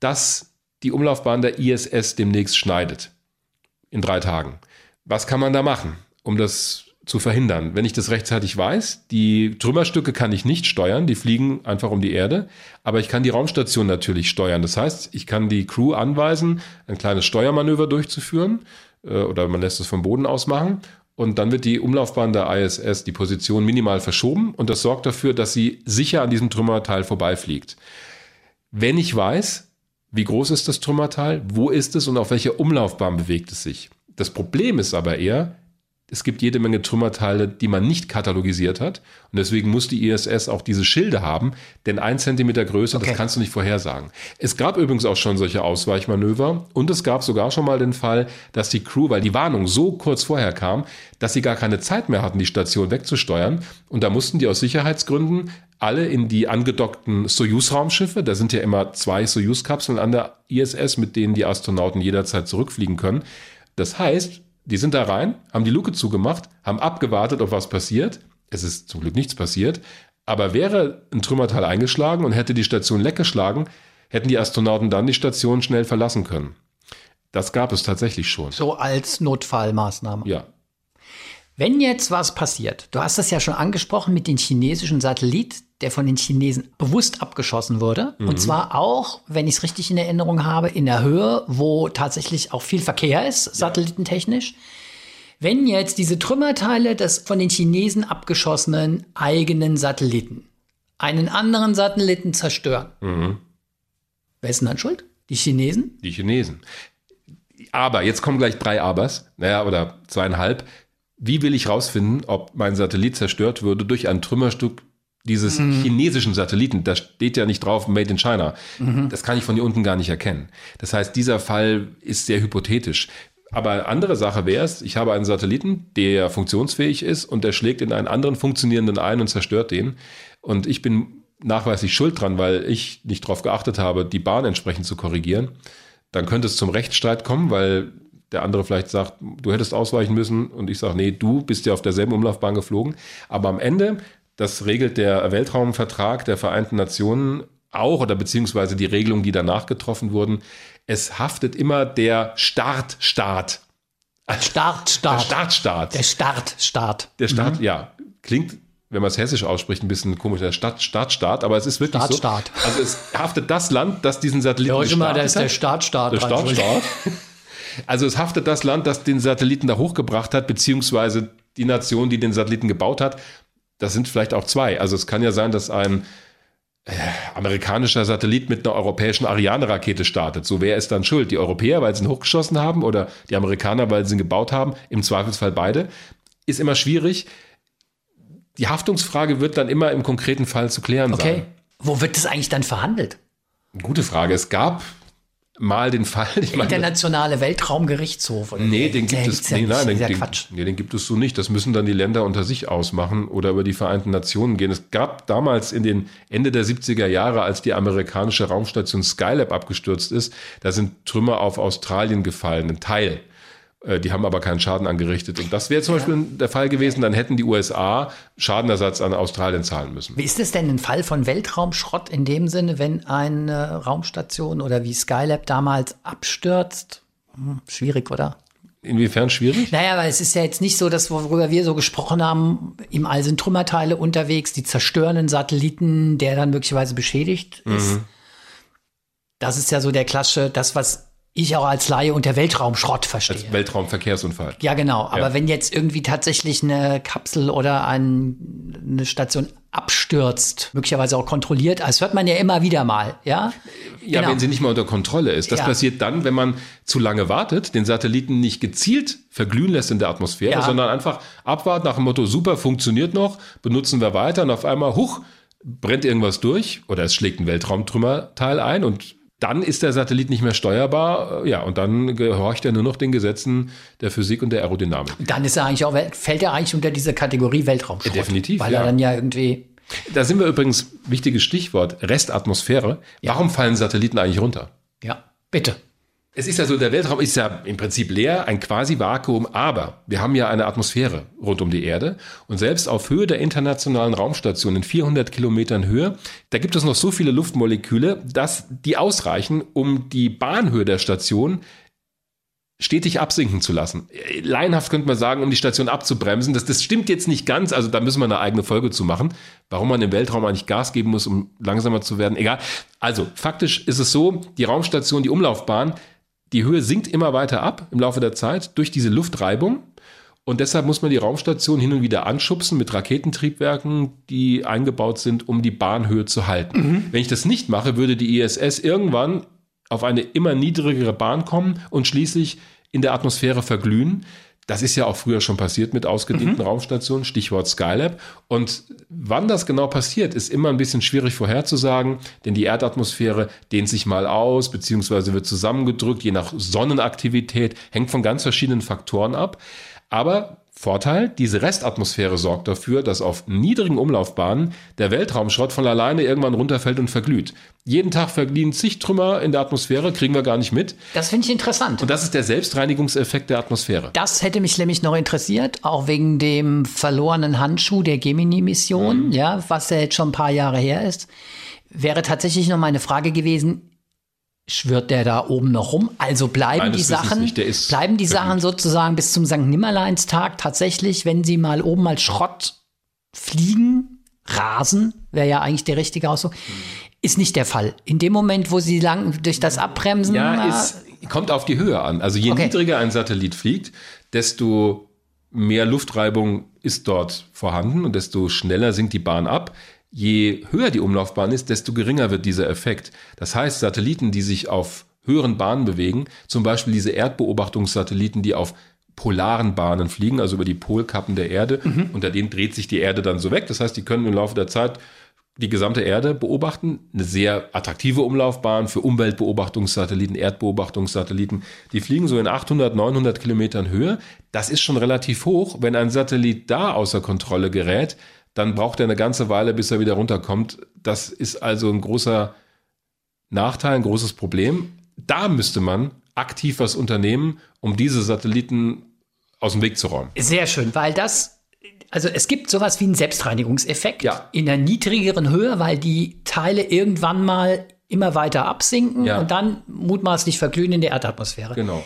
das die Umlaufbahn der ISS demnächst schneidet. In drei Tagen. Was kann man da machen, um das zu verhindern? Wenn ich das rechtzeitig weiß, die Trümmerstücke kann ich nicht steuern, die fliegen einfach um die Erde, aber ich kann die Raumstation natürlich steuern. Das heißt, ich kann die Crew anweisen, ein kleines Steuermanöver durchzuführen äh, oder man lässt es vom Boden aus machen und dann wird die Umlaufbahn der ISS, die Position minimal verschoben und das sorgt dafür, dass sie sicher an diesem Trümmerteil vorbeifliegt. Wenn ich weiß, wie groß ist das Trümmerteil, wo ist es und auf welcher Umlaufbahn bewegt es sich. Das Problem ist aber eher, es gibt jede Menge Trümmerteile, die man nicht katalogisiert hat. Und deswegen muss die ISS auch diese Schilde haben, denn ein Zentimeter größer, Okay. das kannst du nicht vorhersagen. Es gab übrigens auch schon solche Ausweichmanöver und es gab sogar schon mal den Fall, dass die Crew, weil die Warnung so kurz vorher kam, dass sie gar keine Zeit mehr hatten, die Station wegzusteuern. Und da mussten die aus Sicherheitsgründen alle in die angedockten Soyuz-Raumschiffe, da sind ja immer zwei Soyuz-Kapseln an der ISS, mit denen die Astronauten jederzeit zurückfliegen können. Das heißt, die sind da rein, haben die Luke zugemacht, haben abgewartet, ob was passiert. Es ist zum Glück nichts passiert. Aber wäre ein Trümmerteil eingeschlagen und hätte die Station leckgeschlagen, hätten die Astronauten dann die Station schnell verlassen können. Das gab es tatsächlich schon. So als Notfallmaßnahme. Ja. Wenn jetzt was passiert, du hast das ja schon angesprochen mit dem chinesischen Satellit, der von den Chinesen bewusst abgeschossen wurde. Und zwar auch, wenn ich es richtig in Erinnerung habe, in der Höhe, wo tatsächlich auch viel Verkehr ist, satellitentechnisch. Wenn jetzt diese Trümmerteile des von den Chinesen abgeschossenen eigenen Satelliten einen anderen Satelliten zerstören, wer ist denn dann schuld? Die Chinesen? Die Chinesen. Aber, jetzt kommen gleich drei Abers, naja, oder zweieinhalb. Wie will ich rausfinden, ob mein Satellit zerstört würde durch ein Trümmerstück dieses chinesischen Satelliten? Da steht ja nicht drauf Made in China. Das kann ich von hier unten gar nicht erkennen. Das heißt, dieser Fall ist sehr hypothetisch. Aber andere Sache wäre es, ich habe einen Satelliten, der funktionsfähig ist und der schlägt in einen anderen funktionierenden ein und zerstört den. Und ich bin nachweislich schuld dran, weil ich nicht darauf geachtet habe, die Bahn entsprechend zu korrigieren. Dann könnte es zum Rechtsstreit kommen, weil der andere vielleicht sagt, du hättest ausweichen müssen und ich sage, nee, du bist ja auf derselben Umlaufbahn geflogen. Aber am Ende, das regelt der Weltraumvertrag der Vereinten Nationen auch oder beziehungsweise die Regelungen, die danach getroffen wurden. Es haftet immer der Startstaat. Start, Der Start. Startstaat. Der Start. Der Staat, ja, klingt, wenn man es hessisch ausspricht, ein bisschen komisch, der Stadt, Stadtstaat, aber es ist wirklich Staat, so. Staat. Also es haftet das Land, das diesen Satelliten Ja, heute mal, da gestartet ist der hat. Start, Start. Der dran. Also es haftet das Land, das den Satelliten da hochgebracht hat, beziehungsweise die Nation, die den Satelliten gebaut hat. Das sind vielleicht auch zwei. Also es kann ja sein, dass ein äh, amerikanischer Satellit mit einer europäischen Ariane-Rakete startet. So wer ist dann schuld? Die Europäer, weil sie ihn hochgeschossen haben oder die Amerikaner, weil sie ihn gebaut haben? Im Zweifelsfall beide. Ist immer schwierig. Die Haftungsfrage wird dann immer im konkreten Fall zu klären Okay. sein. Wo wird das eigentlich dann verhandelt? Gute Frage. Es gab mal den Fall. Ich meine, Internationale Weltraumgerichtshof. Oder Nee, den gibt es nee, nein, den, den, nee, den gibt es so nicht. Das müssen dann die Länder unter sich ausmachen oder über die Vereinten Nationen gehen. Es gab damals in den Ende der 70er Jahre, als die amerikanische Raumstation Skylab abgestürzt ist, da sind Trümmer auf Australien gefallen, ein Teil. Äh, Die haben aber keinen Schaden angerichtet. Und das wäre zum Beispiel der Fall gewesen, dann hätten die USA Schadenersatz an Australien zahlen müssen. Wie ist es denn ein Fall von Weltraumschrott in dem Sinne, wenn eine Raumstation oder wie Skylab damals abstürzt? Hm, schwierig, oder? Inwiefern schwierig? Naja, weil es ist ja jetzt nicht so, dass worüber wir so gesprochen haben, im All sind Trümmerteile unterwegs, die zerstören einen Satelliten, der dann möglicherweise beschädigt ist. Das ist ja so der klassische, das, was ich auch als Laie unter Weltraumschrott verstehe. Als Weltraumverkehrsunfall. Ja, genau. Aber Ja. wenn jetzt irgendwie tatsächlich eine Kapsel oder ein, eine Station abstürzt, möglicherweise auch kontrolliert, das hört man ja immer wieder mal, ja? Ja, Genau. wenn sie nicht mal unter Kontrolle ist. Das Ja. passiert dann, wenn man zu lange wartet, den Satelliten nicht gezielt verglühen lässt in der Atmosphäre, Ja. sondern einfach abwartet nach dem Motto, super, funktioniert noch, benutzen wir weiter und auf einmal, huch, brennt irgendwas durch oder es schlägt ein Weltraumtrümmerteil ein und dann ist der Satellit nicht mehr steuerbar, ja, und dann gehorcht er nur noch den Gesetzen der Physik und der Aerodynamik. Dann ist er eigentlich auch, fällt er eigentlich unter diese Kategorie Weltraumschrott. Ja, definitiv, Weil ja. er dann ja irgendwie, Da sind wir übrigens, wichtiges Stichwort, Restatmosphäre. Warum fallen Satelliten eigentlich runter? ja, bitte. Es ist ja so, der Weltraum ist ja im Prinzip leer, ein quasi Vakuum, aber wir haben ja eine Atmosphäre rund um die Erde und selbst auf Höhe der internationalen Raumstation in 400 Kilometern Höhe, da gibt es noch so viele Luftmoleküle, dass die ausreichen, um die Bahnhöhe der Station stetig absinken zu lassen. Laienhaft könnte man sagen, um die Station abzubremsen. Das, das stimmt jetzt nicht ganz, also da müssen wir eine eigene Folge zu machen, warum man im Weltraum eigentlich Gas geben muss, um langsamer zu werden. Egal. Also, faktisch ist es so, die Raumstation, die Umlaufbahn, die Höhe sinkt immer weiter ab im Laufe der Zeit durch diese Luftreibung. Und deshalb muss man die Raumstation hin und wieder anschubsen mit Raketentriebwerken, die eingebaut sind, um die Bahnhöhe zu halten. Wenn ich das nicht mache, würde die ISS irgendwann auf eine immer niedrigere Bahn kommen und schließlich in der Atmosphäre verglühen. Das ist ja auch früher schon passiert mit ausgedehnten Raumstationen, Stichwort Skylab. Und wann das genau passiert, ist immer ein bisschen schwierig vorherzusagen, denn die Erdatmosphäre dehnt sich mal aus, beziehungsweise wird zusammengedrückt, je nach Sonnenaktivität, hängt von ganz verschiedenen Faktoren ab. Aber Vorteil, diese Restatmosphäre sorgt dafür, dass auf niedrigen Umlaufbahnen der Weltraumschrott von alleine irgendwann runterfällt und verglüht. Jeden Tag verglühen zig Trümmer in der Atmosphäre, kriegen wir gar nicht mit. Das finde ich interessant. Und das ist der Selbstreinigungseffekt der Atmosphäre. Das hätte mich nämlich noch interessiert, auch wegen dem verlorenen Handschuh der Gemini-Mission, ja, was ja jetzt schon ein paar Jahre her ist. Wäre tatsächlich noch meine Frage gewesen, schwirrt der da oben noch rum? Also bleiben Meines die Sachen, ist bleiben die. Sachen sozusagen bis zum St. Nimmerleinstag tatsächlich, wenn sie mal oben als Schrott fliegen, rasen, wäre ja eigentlich der richtige Ausdruck, ist nicht der Fall. In dem Moment, wo sie lang durch das Abbremsen, Ja, äh, es kommt auf die Höhe an. Also je Okay. niedriger ein Satellit fliegt, desto mehr Luftreibung ist dort vorhanden und desto schneller sinkt die Bahn ab. Je höher die Umlaufbahn ist, desto geringer wird dieser Effekt. Das heißt, Satelliten, die sich auf höheren Bahnen bewegen, zum Beispiel diese Erdbeobachtungssatelliten, die auf polaren Bahnen fliegen, also über die Polkappen der Erde, unter denen dreht sich die Erde dann so weg. Das heißt, die können im Laufe der Zeit die gesamte Erde beobachten. Eine sehr attraktive Umlaufbahn für Umweltbeobachtungssatelliten, Erdbeobachtungssatelliten. Die fliegen so in 800, 900 Kilometern Höhe. Das ist schon relativ hoch. Wenn ein Satellit da außer Kontrolle gerät, dann braucht er eine ganze Weile, bis er wieder runterkommt. Das ist also ein großer Nachteil, ein großes Problem. Da müsste man aktiv was unternehmen, um diese Satelliten aus dem Weg zu räumen. Sehr schön, weil das, also es gibt sowas wie einen Selbstreinigungseffekt Ja. in einer niedrigeren Höhe, weil die Teile irgendwann mal immer weiter absinken Ja. und dann mutmaßlich verglühen in der Erdatmosphäre. Genau.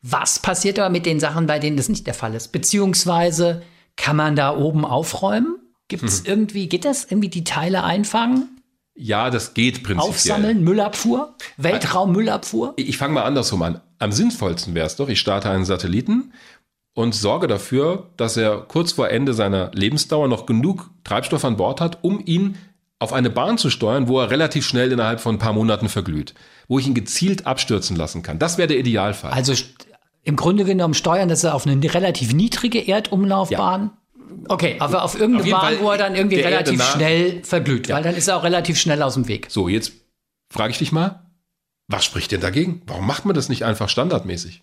Was passiert aber mit den Sachen, bei denen das nicht der Fall ist? Beziehungsweise kann man da oben aufräumen? Gibt es irgendwie, geht das irgendwie die Teile einfangen, Ja, das geht prinzipiell. aufsammeln, Müllabfuhr, Weltraummüllabfuhr? Ich fange mal andersrum an. Am sinnvollsten wäre es doch, ich starte einen Satelliten und sorge dafür, dass er kurz vor Ende seiner Lebensdauer noch genug Treibstoff an Bord hat, um ihn auf eine Bahn zu steuern, wo er relativ schnell innerhalb von ein paar Monaten verglüht, wo ich ihn gezielt abstürzen lassen kann. Das wäre der Idealfall. Also im Grunde genommen steuern, dass er auf eine relativ niedrige Erdumlaufbahn. Okay, aber auf irgendeine Bahn, wo er dann irgendwie relativ schnell verglüht, weil dann ist er auch relativ schnell aus dem Weg. So, jetzt frage ich dich mal, Was spricht denn dagegen? Warum macht man das nicht einfach standardmäßig?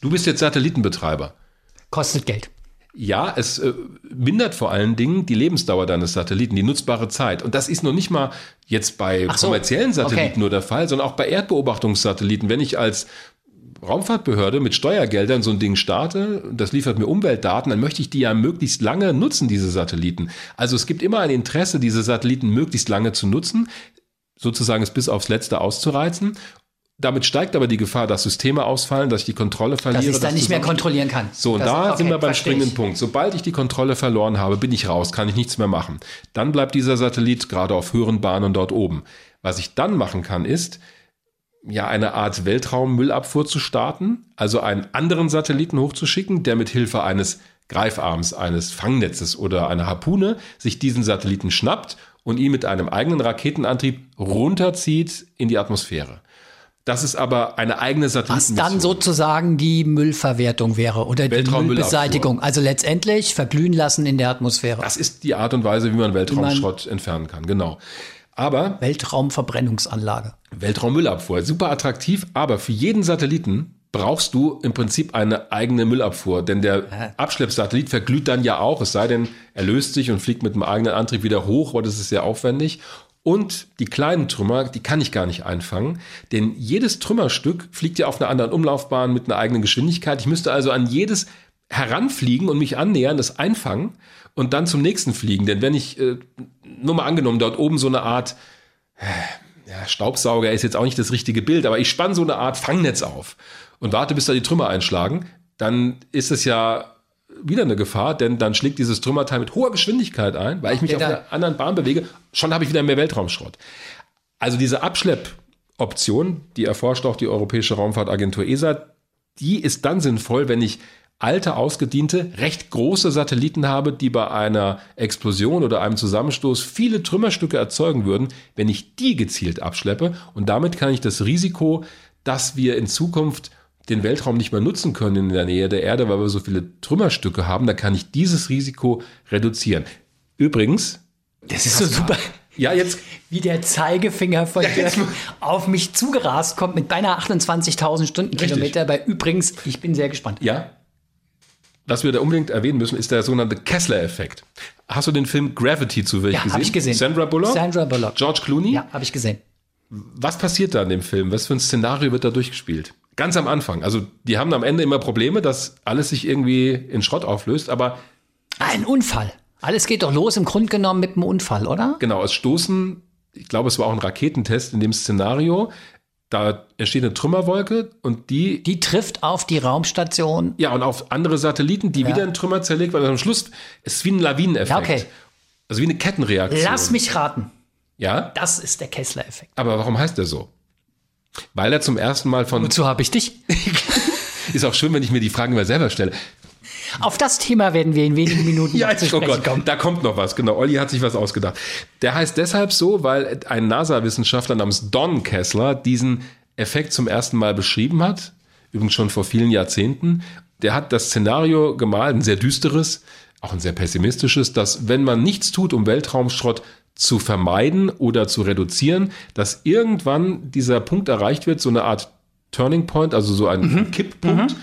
Du bist jetzt Satellitenbetreiber. Kostet Geld. Ja, es äh, mindert vor allen Dingen die Lebensdauer deines Satelliten, die nutzbare Zeit. Und das ist noch nicht mal jetzt bei so. kommerziellen Satelliten Okay. nur der Fall, sondern auch bei Erdbeobachtungssatelliten. Wenn ich als Raumfahrtbehörde mit Steuergeldern so ein Ding starte, das liefert mir Umweltdaten, dann möchte ich die ja möglichst lange nutzen, diese Satelliten. Also es gibt immer ein Interesse, diese Satelliten möglichst lange zu nutzen, sozusagen es bis aufs Letzte auszureizen. Damit steigt aber die Gefahr, dass Systeme ausfallen, dass ich die Kontrolle verliere. Dass ich es dann nicht mehr kontrollieren kann. so, und Das- da okay, sind wir beim springenden ich. Punkt. Sobald ich die Kontrolle verloren habe, bin ich raus, kann ich nichts mehr machen. Dann bleibt dieser Satellit gerade auf höheren Bahnen dort oben. Was ich dann machen kann, ist, ja, eine Art Weltraummüllabfuhr zu starten, also einen anderen Satelliten hochzuschicken, der mit Hilfe eines Greifarms, eines Fangnetzes oder einer Harpune sich diesen Satelliten schnappt und ihn mit einem eigenen Raketenantrieb runterzieht in die Atmosphäre. Das ist aber eine eigene Was Satellitenmission. dann sozusagen die Müllverwertung wäre oder die. Müllbeseitigung. Also letztendlich verglühen lassen in der Atmosphäre. Das ist die Art und Weise, wie man Weltraumschrott entfernen kann, genau. Aber Weltraumverbrennungsanlage. Weltraummüllabfuhr, super attraktiv, aber für jeden Satelliten brauchst du im Prinzip eine eigene Müllabfuhr, denn der Abschleppsatellit verglüht dann ja auch, es sei denn, er löst sich und fliegt mit einem eigenen Antrieb wieder hoch, aber das ist sehr aufwendig. Und die kleinen Trümmer, die kann ich gar nicht einfangen, denn jedes Trümmerstück fliegt ja auf einer anderen Umlaufbahn mit einer eigenen Geschwindigkeit. Ich müsste also an jedes heranfliegen und mich annähern, das einfangen und dann zum nächsten fliegen. Denn wenn ich, äh, nur mal angenommen, dort oben so eine Art ja, Staubsauger ist jetzt auch nicht das richtige Bild, aber ich spanne so eine Art Fangnetz auf und warte, bis da die Trümmer einschlagen, dann ist es ja wieder eine Gefahr, denn dann schlägt dieses Trümmerteil mit hoher Geschwindigkeit ein, weil ich mich Ja, auf einer anderen Bahn bewege. Schon habe ich wieder mehr Weltraumschrott. Also diese Abschleppoption, die erforscht auch die Europäische Raumfahrtagentur ESA, die ist dann sinnvoll, wenn ich alte, ausgediente, recht große Satelliten habe, die bei einer Explosion oder einem Zusammenstoß viele Trümmerstücke erzeugen würden, wenn ich die gezielt abschleppe. Und damit kann ich das Risiko, dass wir in Zukunft den Weltraum nicht mehr nutzen können in der Nähe der Erde, weil wir so viele Trümmerstücke haben, da kann ich dieses Risiko reduzieren. Übrigens, Das ist so super. ja, jetzt Wie der Zeigefinger von dir jetzt mal- auf mich zugerast kommt mit beinahe 28.000 Stundenkilometer. Bei übrigens, ich bin sehr gespannt. Ja. Was wir da unbedingt erwähnen müssen, ist der sogenannte Kessler-Effekt. Hast du den Film Gravity zufällig Ja, gesehen? habe ich gesehen. Sandra Bullock? Sandra Bullock. George Clooney? Ja, habe ich gesehen. Was passiert da in dem Film? Was für ein Szenario wird da durchgespielt? Ganz am Anfang. Also, die haben am Ende immer Probleme, dass alles sich irgendwie in Schrott auflöst, aber Ein Unfall. Alles geht doch los im Grunde genommen mit einem Unfall, oder? genau, es stoßen, ich glaube, es war auch ein Raketentest in dem Szenario, da entsteht eine Trümmerwolke und die Die trifft auf die Raumstation. Ja, und auf andere Satelliten, die wieder in Trümmer zerlegt werden. Am Schluss ist es wie ein Lawineneffekt. Ja, okay. Also wie eine Kettenreaktion. Lass mich raten. Ja, Das ist der Kessler-Effekt. aber warum heißt der so? Weil er zum ersten Mal von. Wozu habe ich dich? Ist auch schön, wenn ich mir die Fragen immer selber stelle. Auf das Thema werden wir in wenigen Minuten noch zu oh sprechen Gott, kommen. da kommt noch was. Genau, Olli hat sich was ausgedacht. Der heißt deshalb so, weil ein NASA-Wissenschaftler namens Don Kessler diesen Effekt zum ersten Mal beschrieben hat. Übrigens schon vor vielen Jahrzehnten. Der hat das Szenario gemalt, ein sehr düsteres, auch ein sehr pessimistisches, dass wenn man nichts tut, um Weltraumschrott zu vermeiden oder zu reduzieren, dass irgendwann dieser Punkt erreicht wird, so eine Art Turning Point, also so ein Kipppunkt,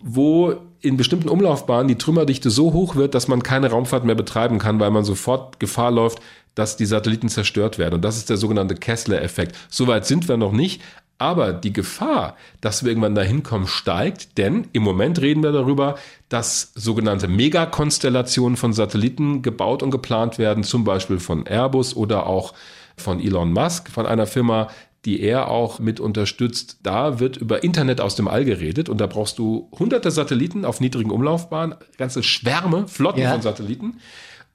wo in bestimmten Umlaufbahnen die Trümmerdichte so hoch wird, dass man keine Raumfahrt mehr betreiben kann, weil man sofort Gefahr läuft, dass die Satelliten zerstört werden. Und das ist der sogenannte Kessler-Effekt. Soweit sind wir noch nicht. Aber die Gefahr, dass wir irgendwann dahin kommen, steigt, denn im Moment reden wir darüber, dass sogenannte Megakonstellationen von Satelliten gebaut und geplant werden, zum Beispiel von Airbus oder auch von Elon Musk, von einer Firma, die er auch mit unterstützt. Da wird über Internet aus dem All geredet und da brauchst du hunderte Satelliten auf niedrigen Umlaufbahnen, ganze Schwärme, Flotten Ja. von Satelliten,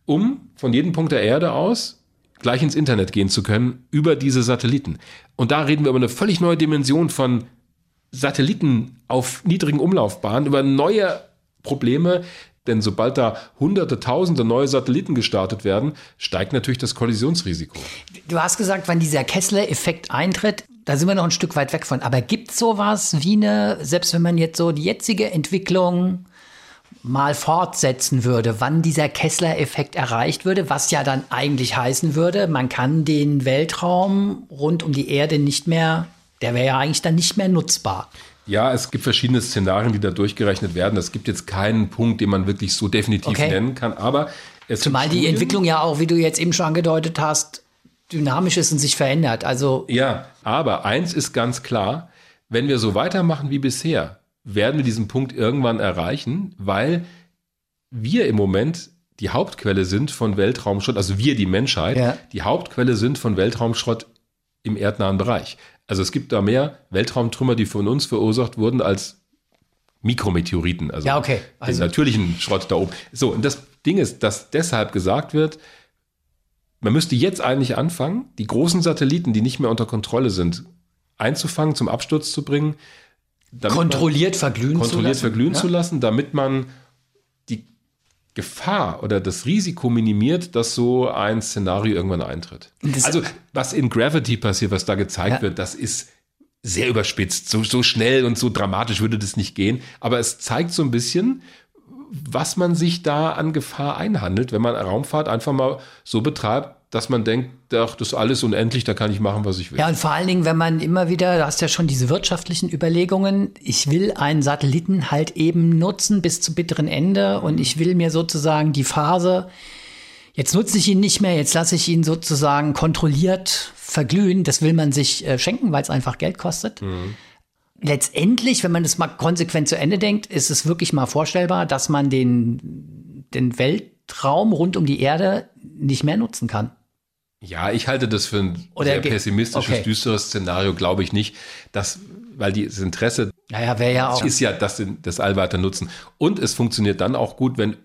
um von jedem Punkt der Erde aus gleich ins Internet gehen zu können über diese Satelliten. Und da reden wir über eine völlig neue Dimension von Satelliten auf niedrigen Umlaufbahnen, über neue Probleme. Denn sobald da hunderte, tausende neue Satelliten gestartet werden, steigt natürlich das Kollisionsrisiko. Du hast gesagt, wann dieser Kessler-Effekt eintritt, da sind wir noch ein Stück weit weg von. Aber gibt es sowas wie eine, selbst wenn man jetzt so die jetzige Entwicklung mal fortsetzen würde, wann dieser Kessler-Effekt erreicht würde, was ja dann eigentlich heißen würde, man kann den Weltraum rund um die Erde nicht mehr Der wäre ja eigentlich dann nicht mehr nutzbar. Ja, es gibt verschiedene Szenarien, die da durchgerechnet werden. Es gibt jetzt keinen Punkt, den man wirklich so definitiv Okay. nennen kann, aber es Zumal die Entwicklung ja auch, wie du jetzt eben schon angedeutet hast, dynamisch ist und sich verändert. Also Ja, aber eins ist ganz klar, wenn wir so weitermachen wie bisher, werden wir diesen Punkt irgendwann erreichen, weil wir im Moment die Hauptquelle sind von Weltraumschrott, also wir, die Menschheit, Ja. die Hauptquelle sind von Weltraumschrott im erdnahen Bereich. Also es gibt da mehr Weltraumtrümmer, die von uns verursacht wurden, als Mikrometeoriten, also, Ja, okay. Also- den natürlichen Schrott da oben. So, und das Ding ist, dass deshalb gesagt wird, man müsste jetzt eigentlich anfangen, die großen Satelliten, die nicht mehr unter Kontrolle sind, einzufangen, zum Absturz zu bringen, kontrolliert verglühen kontrolliert zu lassen. verglühen ja? zu lassen, damit man Gefahr oder das Risiko minimiert, dass so ein Szenario irgendwann eintritt. Also was in Gravity passiert, was da gezeigt Ja. wird, das ist sehr überspitzt. So, so schnell und so dramatisch würde das nicht gehen. Aber es zeigt so ein bisschen, was man sich da an Gefahr einhandelt, wenn man Raumfahrt einfach mal so betreibt, dass man denkt, ach, das ist alles unendlich, da kann ich machen, was ich will. Ja, und vor allen Dingen, wenn man immer wieder, du hast ja schon diese wirtschaftlichen Überlegungen, ich will einen Satelliten halt eben nutzen bis zum bitteren Ende und ich will mir sozusagen die Phase, jetzt nutze ich ihn nicht mehr, jetzt lasse ich ihn sozusagen kontrolliert verglühen, das will man sich äh, schenken, weil es einfach Geld kostet. Letztendlich, wenn man das mal konsequent zu Ende denkt, ist es wirklich mal vorstellbar, dass man den, den Weltraum rund um die Erde nicht mehr nutzen kann. Ja, ich halte das für ein Oder sehr pessimistisches, okay. düsteres Szenario, glaube ich nicht, dass, weil die- das Interesse Naja, ja auch. ist ja, das All weiter nutzen. Und es funktioniert dann auch gut, wenn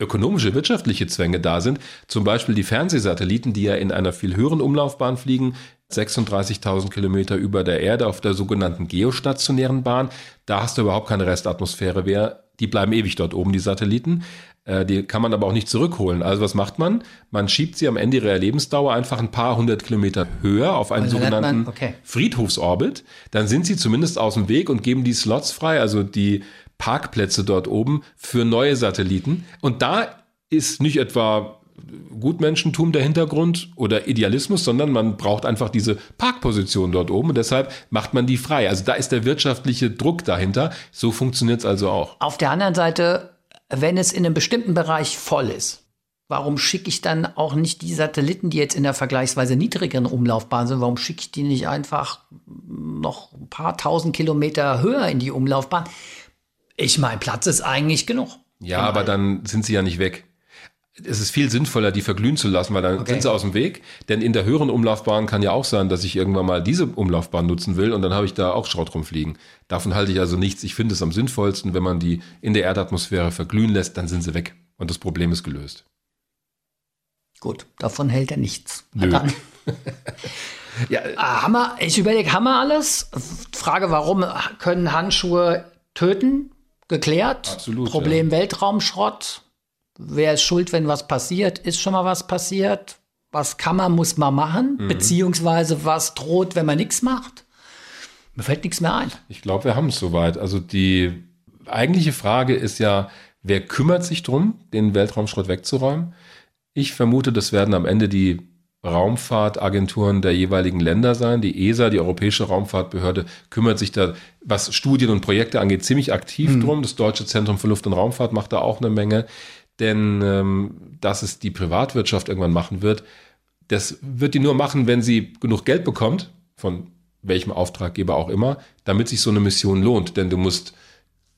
ökonomische, wirtschaftliche Zwänge da sind. Zum Beispiel die Fernsehsatelliten, die ja in einer viel höheren Umlaufbahn fliegen, 36.000 Kilometer über der Erde auf der sogenannten geostationären Bahn. Da hast du überhaupt keine Restatmosphäre mehr. Die bleiben ewig dort oben, die Satelliten. Äh, Die kann man aber auch nicht zurückholen. Also was macht man? Man schiebt sie am Ende ihrer Lebensdauer einfach ein paar hundert Kilometer höher auf einen Also nennt man- sogenannten okay. Friedhofsorbit. Dann sind sie zumindest aus dem Weg und geben die Slots frei, also die Parkplätze dort oben für neue Satelliten. Und da ist nicht etwa Gutmenschentum der Hintergrund oder Idealismus, sondern man braucht einfach diese Parkposition dort oben und deshalb macht man die frei. Also da ist der wirtschaftliche Druck dahinter. So funktioniert es also auch. Auf der anderen Seite, wenn es in einem bestimmten Bereich voll ist, warum schicke ich dann auch nicht die Satelliten, die jetzt in der vergleichsweise niedrigeren Umlaufbahn sind, warum schicke ich die nicht einfach noch ein paar tausend Kilometer höher in die Umlaufbahn? Ich meine, Platz ist eigentlich genug. Ja, aber dann sind sie ja nicht weg. Es ist viel sinnvoller, die verglühen zu lassen, weil dann Okay. sind sie aus dem Weg. Denn in der höheren Umlaufbahn kann ja auch sein, dass ich irgendwann mal diese Umlaufbahn nutzen will und dann habe ich da auch Schrott rumfliegen. Davon halte ich also nichts. Ich finde es am sinnvollsten, wenn man die in der Erdatmosphäre verglühen lässt, dann sind sie weg und das Problem ist gelöst. Gut, davon hält er nichts. Nö. Dann, Ja, ah, haben wir, ich überlege, haben wir alles? Frage, warum können Handschuhe töten? Geklärt. Absolut, Problem Weltraumschrott. Wer ist schuld, wenn was passiert? Ist schon mal was passiert? Was kann man, muss man machen? Mhm. Beziehungsweise was droht, wenn man nichts macht? Mir fällt nichts mehr ein. Ich glaube, wir haben es soweit. Also die eigentliche Frage ist ja, wer kümmert sich drum, den Weltraumschrott wegzuräumen? Ich vermute, das werden am Ende die Raumfahrtagenturen der jeweiligen Länder sein. Die ESA, die Europäische Raumfahrtbehörde, kümmert sich da, was Studien und Projekte angeht, ziemlich aktiv drum. Das Deutsche Zentrum für Luft- und Raumfahrt macht da auch eine Menge. Denn ähm, dass es die Privatwirtschaft irgendwann machen wird, das wird die nur machen, wenn sie genug Geld bekommt, von welchem Auftraggeber auch immer, damit sich so eine Mission lohnt. Denn du musst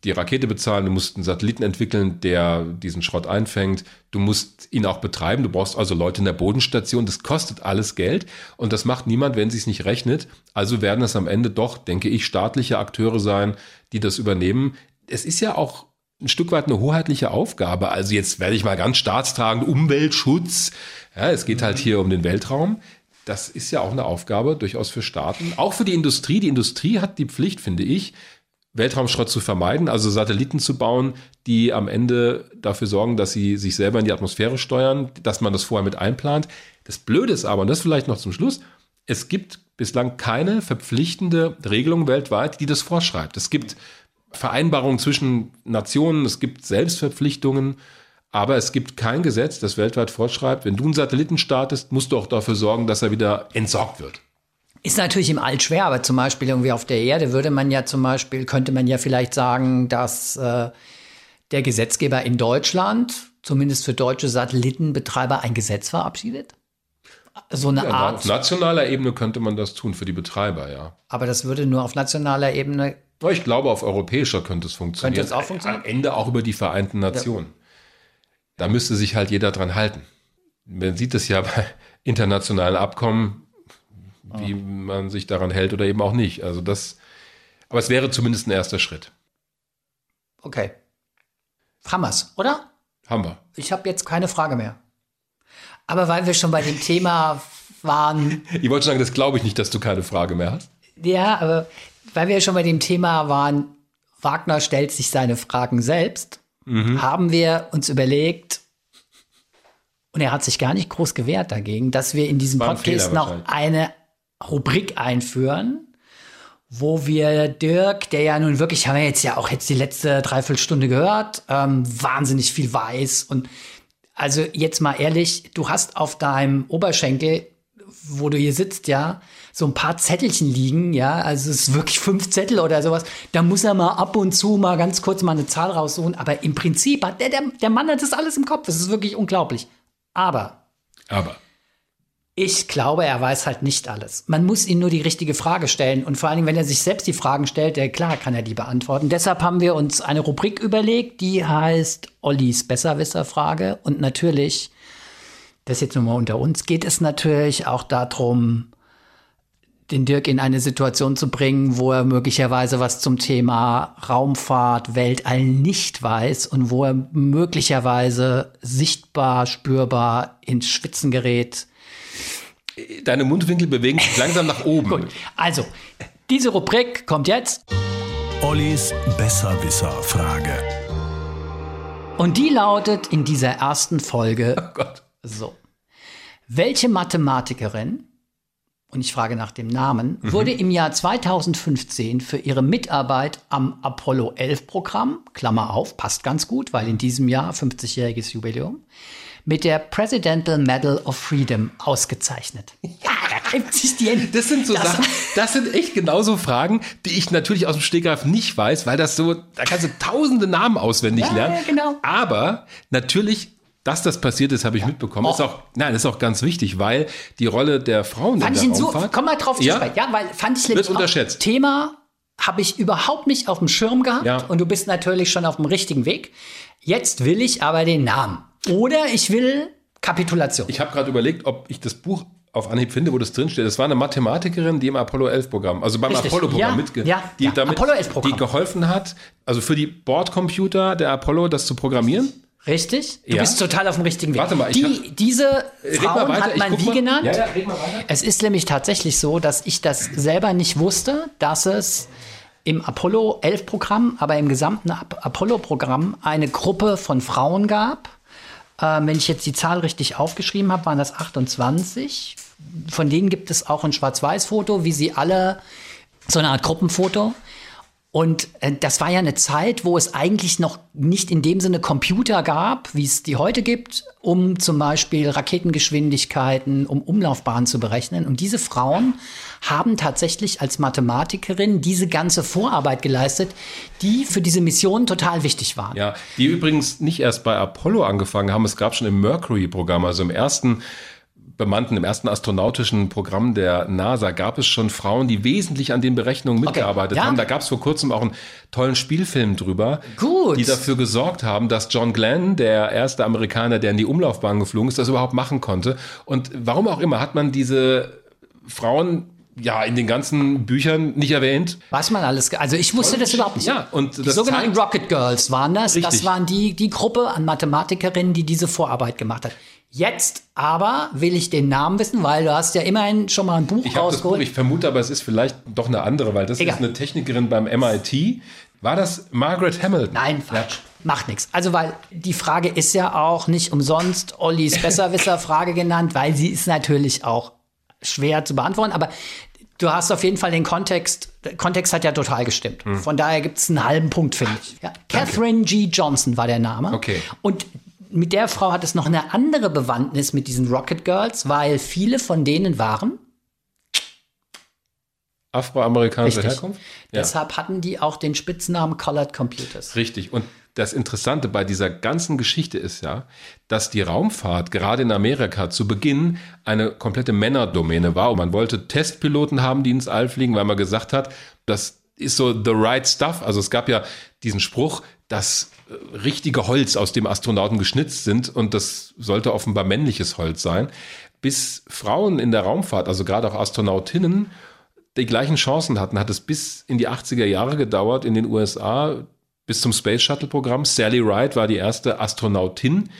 die Rakete bezahlen, du musst einen Satelliten entwickeln, der diesen Schrott einfängt, du musst ihn auch betreiben, du brauchst also Leute in der Bodenstation, das kostet alles Geld und das macht niemand, wenn sie es nicht rechnet. Also werden es am Ende doch, denke ich, staatliche Akteure sein, die das übernehmen. Es ist ja auch ein Stück weit eine hoheitliche Aufgabe. Also jetzt werde ich mal ganz staatstragend, Umweltschutz. Ja, es geht halt hier um den Weltraum. Das ist ja auch eine Aufgabe durchaus für Staaten, auch für die Industrie. Die Industrie hat die Pflicht, finde ich, Weltraumschrott zu vermeiden, also Satelliten zu bauen, die am Ende dafür sorgen, dass sie sich selber in die Atmosphäre steuern, dass man das vorher mit einplant. Das Blöde ist aber, und das vielleicht noch zum Schluss, es gibt bislang keine verpflichtende Regelung weltweit, die das vorschreibt. Es gibt Vereinbarungen zwischen Nationen, es gibt Selbstverpflichtungen, aber es gibt kein Gesetz, das weltweit vorschreibt, wenn du einen Satelliten startest, musst du auch dafür sorgen, dass er wieder entsorgt wird. Ist natürlich im All schwer, aber zum Beispiel irgendwie auf der Erde würde man ja zum Beispiel, könnte man ja vielleicht sagen, dass äh, der Gesetzgeber in Deutschland, zumindest für deutsche Satellitenbetreiber, ein Gesetz verabschiedet. So eine Ja, Art. auf nationaler Ebene könnte man das tun für die Betreiber, ja. Aber das würde nur auf nationaler Ebene. Ich glaube, auf europäischer könnte es funktionieren. Könnte es auch funktionieren? Am Ende auch über die Vereinten Nationen. Da müsste sich halt jeder dran halten. Man sieht es ja bei internationalen Abkommen, wie man sich daran hält oder eben auch nicht. Also das, aber es wäre zumindest ein erster Schritt. Okay. Hammers, oder? Haben wir. Ich habe jetzt keine Frage mehr. Aber weil wir schon bei dem Thema waren, Ich wollte sagen, das glaube ich nicht, dass du keine Frage mehr hast. ja, aber weil wir schon bei dem Thema waren, Wagner stellt sich seine Fragen selbst, haben wir uns überlegt, und er hat sich gar nicht groß gewehrt dagegen, dass wir in diesem ein Podcast noch eine Rubrik einführen, wo wir Dirk, der ja nun wirklich, haben wir jetzt ja auch jetzt die letzte Dreiviertelstunde gehört, ähm, wahnsinnig viel weiß. Und also jetzt mal ehrlich, du hast auf deinem Oberschenkel, wo du hier sitzt, ja, so ein paar Zettelchen liegen, ja, also es ist wirklich fünf Zettel oder sowas. Da muss er mal ab und zu mal ganz kurz mal eine Zahl raussuchen. Aber im Prinzip hat der, der, der Mann hat das alles im Kopf. Das ist wirklich unglaublich. Aber Aber ich glaube, er weiß halt nicht alles. Man muss ihm nur die richtige Frage stellen. Und vor allen Dingen, wenn er sich selbst die Fragen stellt, der, klar kann er die beantworten. Deshalb haben wir uns eine Rubrik überlegt, die heißt Ollis Besserwisser-Frage. Und natürlich, das jetzt nur mal unter uns, geht es natürlich auch darum, den Dirk in eine Situation zu bringen, wo er möglicherweise was zum Thema Raumfahrt, Weltall nicht weiß und wo er möglicherweise sichtbar, spürbar ins Schwitzen gerät. deine Mundwinkel bewegen sich langsam nach oben. Gut, also, diese Rubrik kommt jetzt Ollis Besserwisser-Frage. und die lautet in dieser ersten Folge Oh Gott. So. Welche Mathematikerin, und ich frage nach dem Namen, wurde im Jahr 2015 für ihre Mitarbeit am Apollo 11 Programm, Klammer auf, passt ganz gut, weil in diesem Jahr 50-jähriges Jubiläum, mit der Presidential Medal of Freedom ausgezeichnet? Ja, da reibt sich die Hände. Das sind so Das- Sachen, das sind echt genauso Fragen, die ich natürlich aus dem Stegreif nicht weiß, weil das so, da kannst du tausende Namen auswendig Ja, lernen. ja, genau. Aber natürlich, dass das passiert ist, habe ich mitbekommen. Ist Och. auch, nein, ist auch ganz wichtig, weil die Rolle der Frauen Fand in ich der so, Raumfahrt, komm mal drauf zu Ja. sprechen. Ja, weil fand ich Wird unterschätzt. Thema habe ich überhaupt nicht auf dem Schirm gehabt Ja. und du bist natürlich schon auf dem richtigen Weg. Jetzt will ich aber den Namen. Oder ich will Kapitulation. Ich habe gerade überlegt, ob ich das Buch auf Anhieb finde, wo das drinsteht. Das war eine Mathematikerin, die im Apollo 11 Programm, also beim Richtig. Apollo-Programm Ja, mitge ja, die ja, damit, Apollo 11 Programm. die geholfen hat, also für die Bordcomputer der Apollo das zu programmieren. Richtig? Du Ja. bist total auf dem richtigen Weg. Warte mal, ich die, diese Frauen hat man wie mal. genannt? Ja, ja, red mal weiter. Es ist nämlich tatsächlich so, dass ich das selber nicht wusste, dass es im Apollo 11 Programm, aber im gesamten Ap Apollo Programm eine Gruppe von Frauen gab. Ähm, wenn ich jetzt die Zahl richtig aufgeschrieben habe, waren das 28. Von denen gibt es auch ein Schwarz-Weiß-Foto, wie sie alle so eine Art Gruppenfoto. Und äh, das war ja eine Zeit, wo es eigentlich noch nicht in dem Sinne Computer gab, wie es die heute gibt, um zum Beispiel Raketengeschwindigkeiten, um Umlaufbahnen zu berechnen. Und diese Frauen haben tatsächlich als Mathematikerin diese ganze Vorarbeit geleistet, die für diese Mission total wichtig waren. Ja, die übrigens nicht erst bei Apollo angefangen haben. Es gab schon im Mercury-Programm, also im ersten bemannten, im ersten astronautischen Programm der NASA gab es schon Frauen, die wesentlich an den Berechnungen mitgearbeitet ja. haben. Da gab es vor kurzem auch einen tollen Spielfilm drüber, Gut. die dafür gesorgt haben, dass John Glenn, der erste Amerikaner, der in die Umlaufbahn geflogen ist, das überhaupt machen konnte. Und warum auch immer hat man diese Frauen ja in den ganzen Büchern nicht erwähnt. Was man alles, also ich wusste das überhaupt nicht. Ja, und die das sogenannten Rocket Girls waren das. Das Richtig. waren die, die Gruppe an Mathematikerinnen, die diese Vorarbeit gemacht hat. Jetzt aber will ich den Namen wissen, weil du hast ja immerhin schon mal ein Buch Ich habe das Buch, rausgeholt. ich vermute aber, es ist vielleicht doch eine andere, weil das Egal. ist eine Technikerin beim MIT. War das Margaret Hamilton? Nein, falsch. Macht nichts. Also, weil die Frage ist ja auch nicht umsonst Ollis Besserwisser-Frage genannt, weil sie ist natürlich auch schwer zu beantworten. Aber du hast auf jeden Fall den Kontext. Der Kontext hat ja total gestimmt. Hm. Von daher gibt es einen halben Punkt, finde ich. Ja. Catherine G. Johnson war der Name. Okay. Und mit der Frau hat es noch eine andere Bewandtnis mit diesen Rocket Girls, weil viele von denen waren afroamerikanischer. Herkunft. Ja. Deshalb hatten die auch den Spitznamen Colored Computers. Richtig. Und das Interessante bei dieser ganzen Geschichte ist ja, dass die Raumfahrt gerade in Amerika zu Beginn eine komplette Männerdomäne war. Und man wollte Testpiloten haben, die ins All fliegen, weil man gesagt hat, das ist so the right stuff. Also es gab ja diesen Spruch, dass äh, richtige Holz aus dem Astronauten geschnitzt sind und das sollte offenbar männliches Holz sein. Bis Frauen in der Raumfahrt, also gerade auch Astronautinnen, die gleichen Chancen hatten, hat es bis in die 80er Jahre gedauert in den USA, bis zum Space Shuttle Programm. Sally Ride war die erste Astronautin,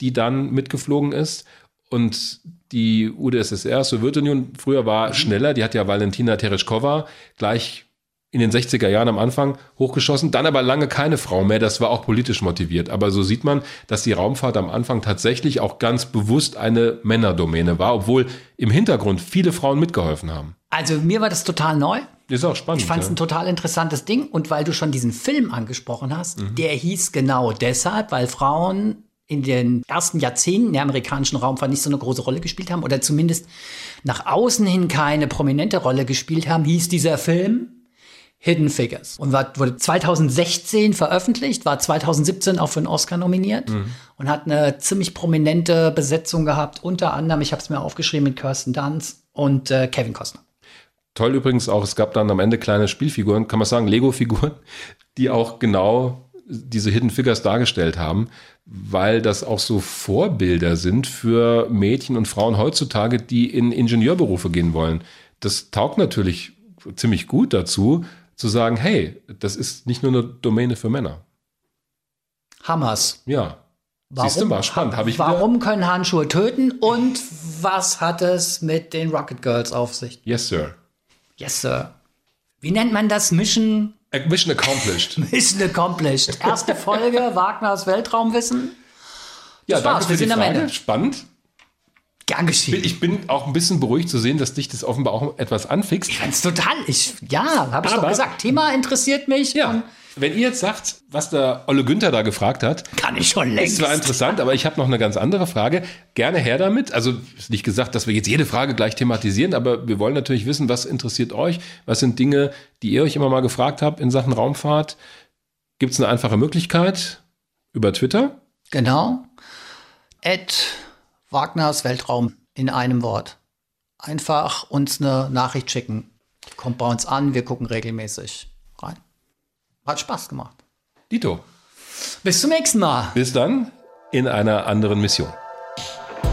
die dann mitgeflogen ist. Und die UdSSR, Sowjetunion, früher war schneller. Die hat ja Valentina Tereshkova gleich in den 60er Jahren am Anfang hochgeschossen, dann aber lange keine Frau mehr. Das war auch politisch motiviert. Aber so sieht man, dass die Raumfahrt am Anfang tatsächlich auch ganz bewusst eine Männerdomäne war, obwohl im Hintergrund viele Frauen mitgeholfen haben. Also mir war das total neu. Ist auch spannend. Ich fand es ja. ein total interessantes Ding. Und weil du schon diesen Film angesprochen hast, Mhm. der hieß genau deshalb, weil Frauen in den ersten Jahrzehnten der amerikanischen Raumfahrt nicht so eine große Rolle gespielt haben oder zumindest nach außen hin keine prominente Rolle gespielt haben, hieß dieser Film Hidden Figures und war, wurde 2016 veröffentlicht, war 2017 auch für einen Oscar nominiert und hat eine ziemlich prominente Besetzung gehabt, unter anderem, ich habe es mir aufgeschrieben, mit Kirsten Dunst und äh, Kevin Costner. Toll übrigens auch, es gab dann am Ende kleine Spielfiguren, kann man sagen, Lego-Figuren, die auch genau diese Hidden Figures dargestellt haben, weil das auch so Vorbilder sind für Mädchen und Frauen heutzutage, die in Ingenieurberufe gehen wollen. Das taugt natürlich ziemlich gut dazu, zu sagen, hey, das ist nicht nur eine Domäne für Männer. Hammers. Ja. Siehst du mal, spannend. Hab ich wieder- warum können Handschuhe töten und was hat es mit den Rocket Girls auf sich? Yes, Sir. Yes, Sir. Wie nennt man das? Mission, Mission accomplished. Mission accomplished. Erste Folge, Wagners Weltraumwissen. Ja, Das war's, danke wir für die sind am Frage. Ende. Spannend. Gern geschehen. Ich bin auch ein bisschen beruhigt zu sehen, dass dich das offenbar auch etwas anfixt. Ganz total. Ich, ja, habe ich doch gesagt. Thema interessiert mich. Ja. Wenn ihr jetzt sagt, was der Olle Günther da gefragt hat, Kann ich schon ist längst. zwar interessant, aber ich habe noch eine ganz andere Frage. Gerne her damit. Also ist nicht gesagt, dass wir jetzt jede Frage gleich thematisieren, aber wir wollen natürlich wissen, was interessiert euch? Was sind Dinge, die ihr euch immer mal gefragt habt in Sachen Raumfahrt? Gibt es eine einfache Möglichkeit über Twitter? Genau. Ed Wagners Weltraum in einem Wort. Einfach uns eine Nachricht schicken. Kommt bei uns an, wir gucken regelmäßig rein. Hat Spaß gemacht. Dito. Bis zum nächsten Mal. Bis dann in einer anderen Mission.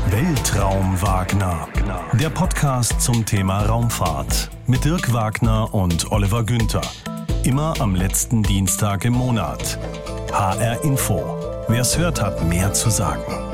Weltraum Wagner. Der Podcast zum Thema Raumfahrt mit Dirk Wagner und Oliver Günther. Immer am letzten Dienstag im Monat. HR Info. Wer es hört, hat mehr zu sagen.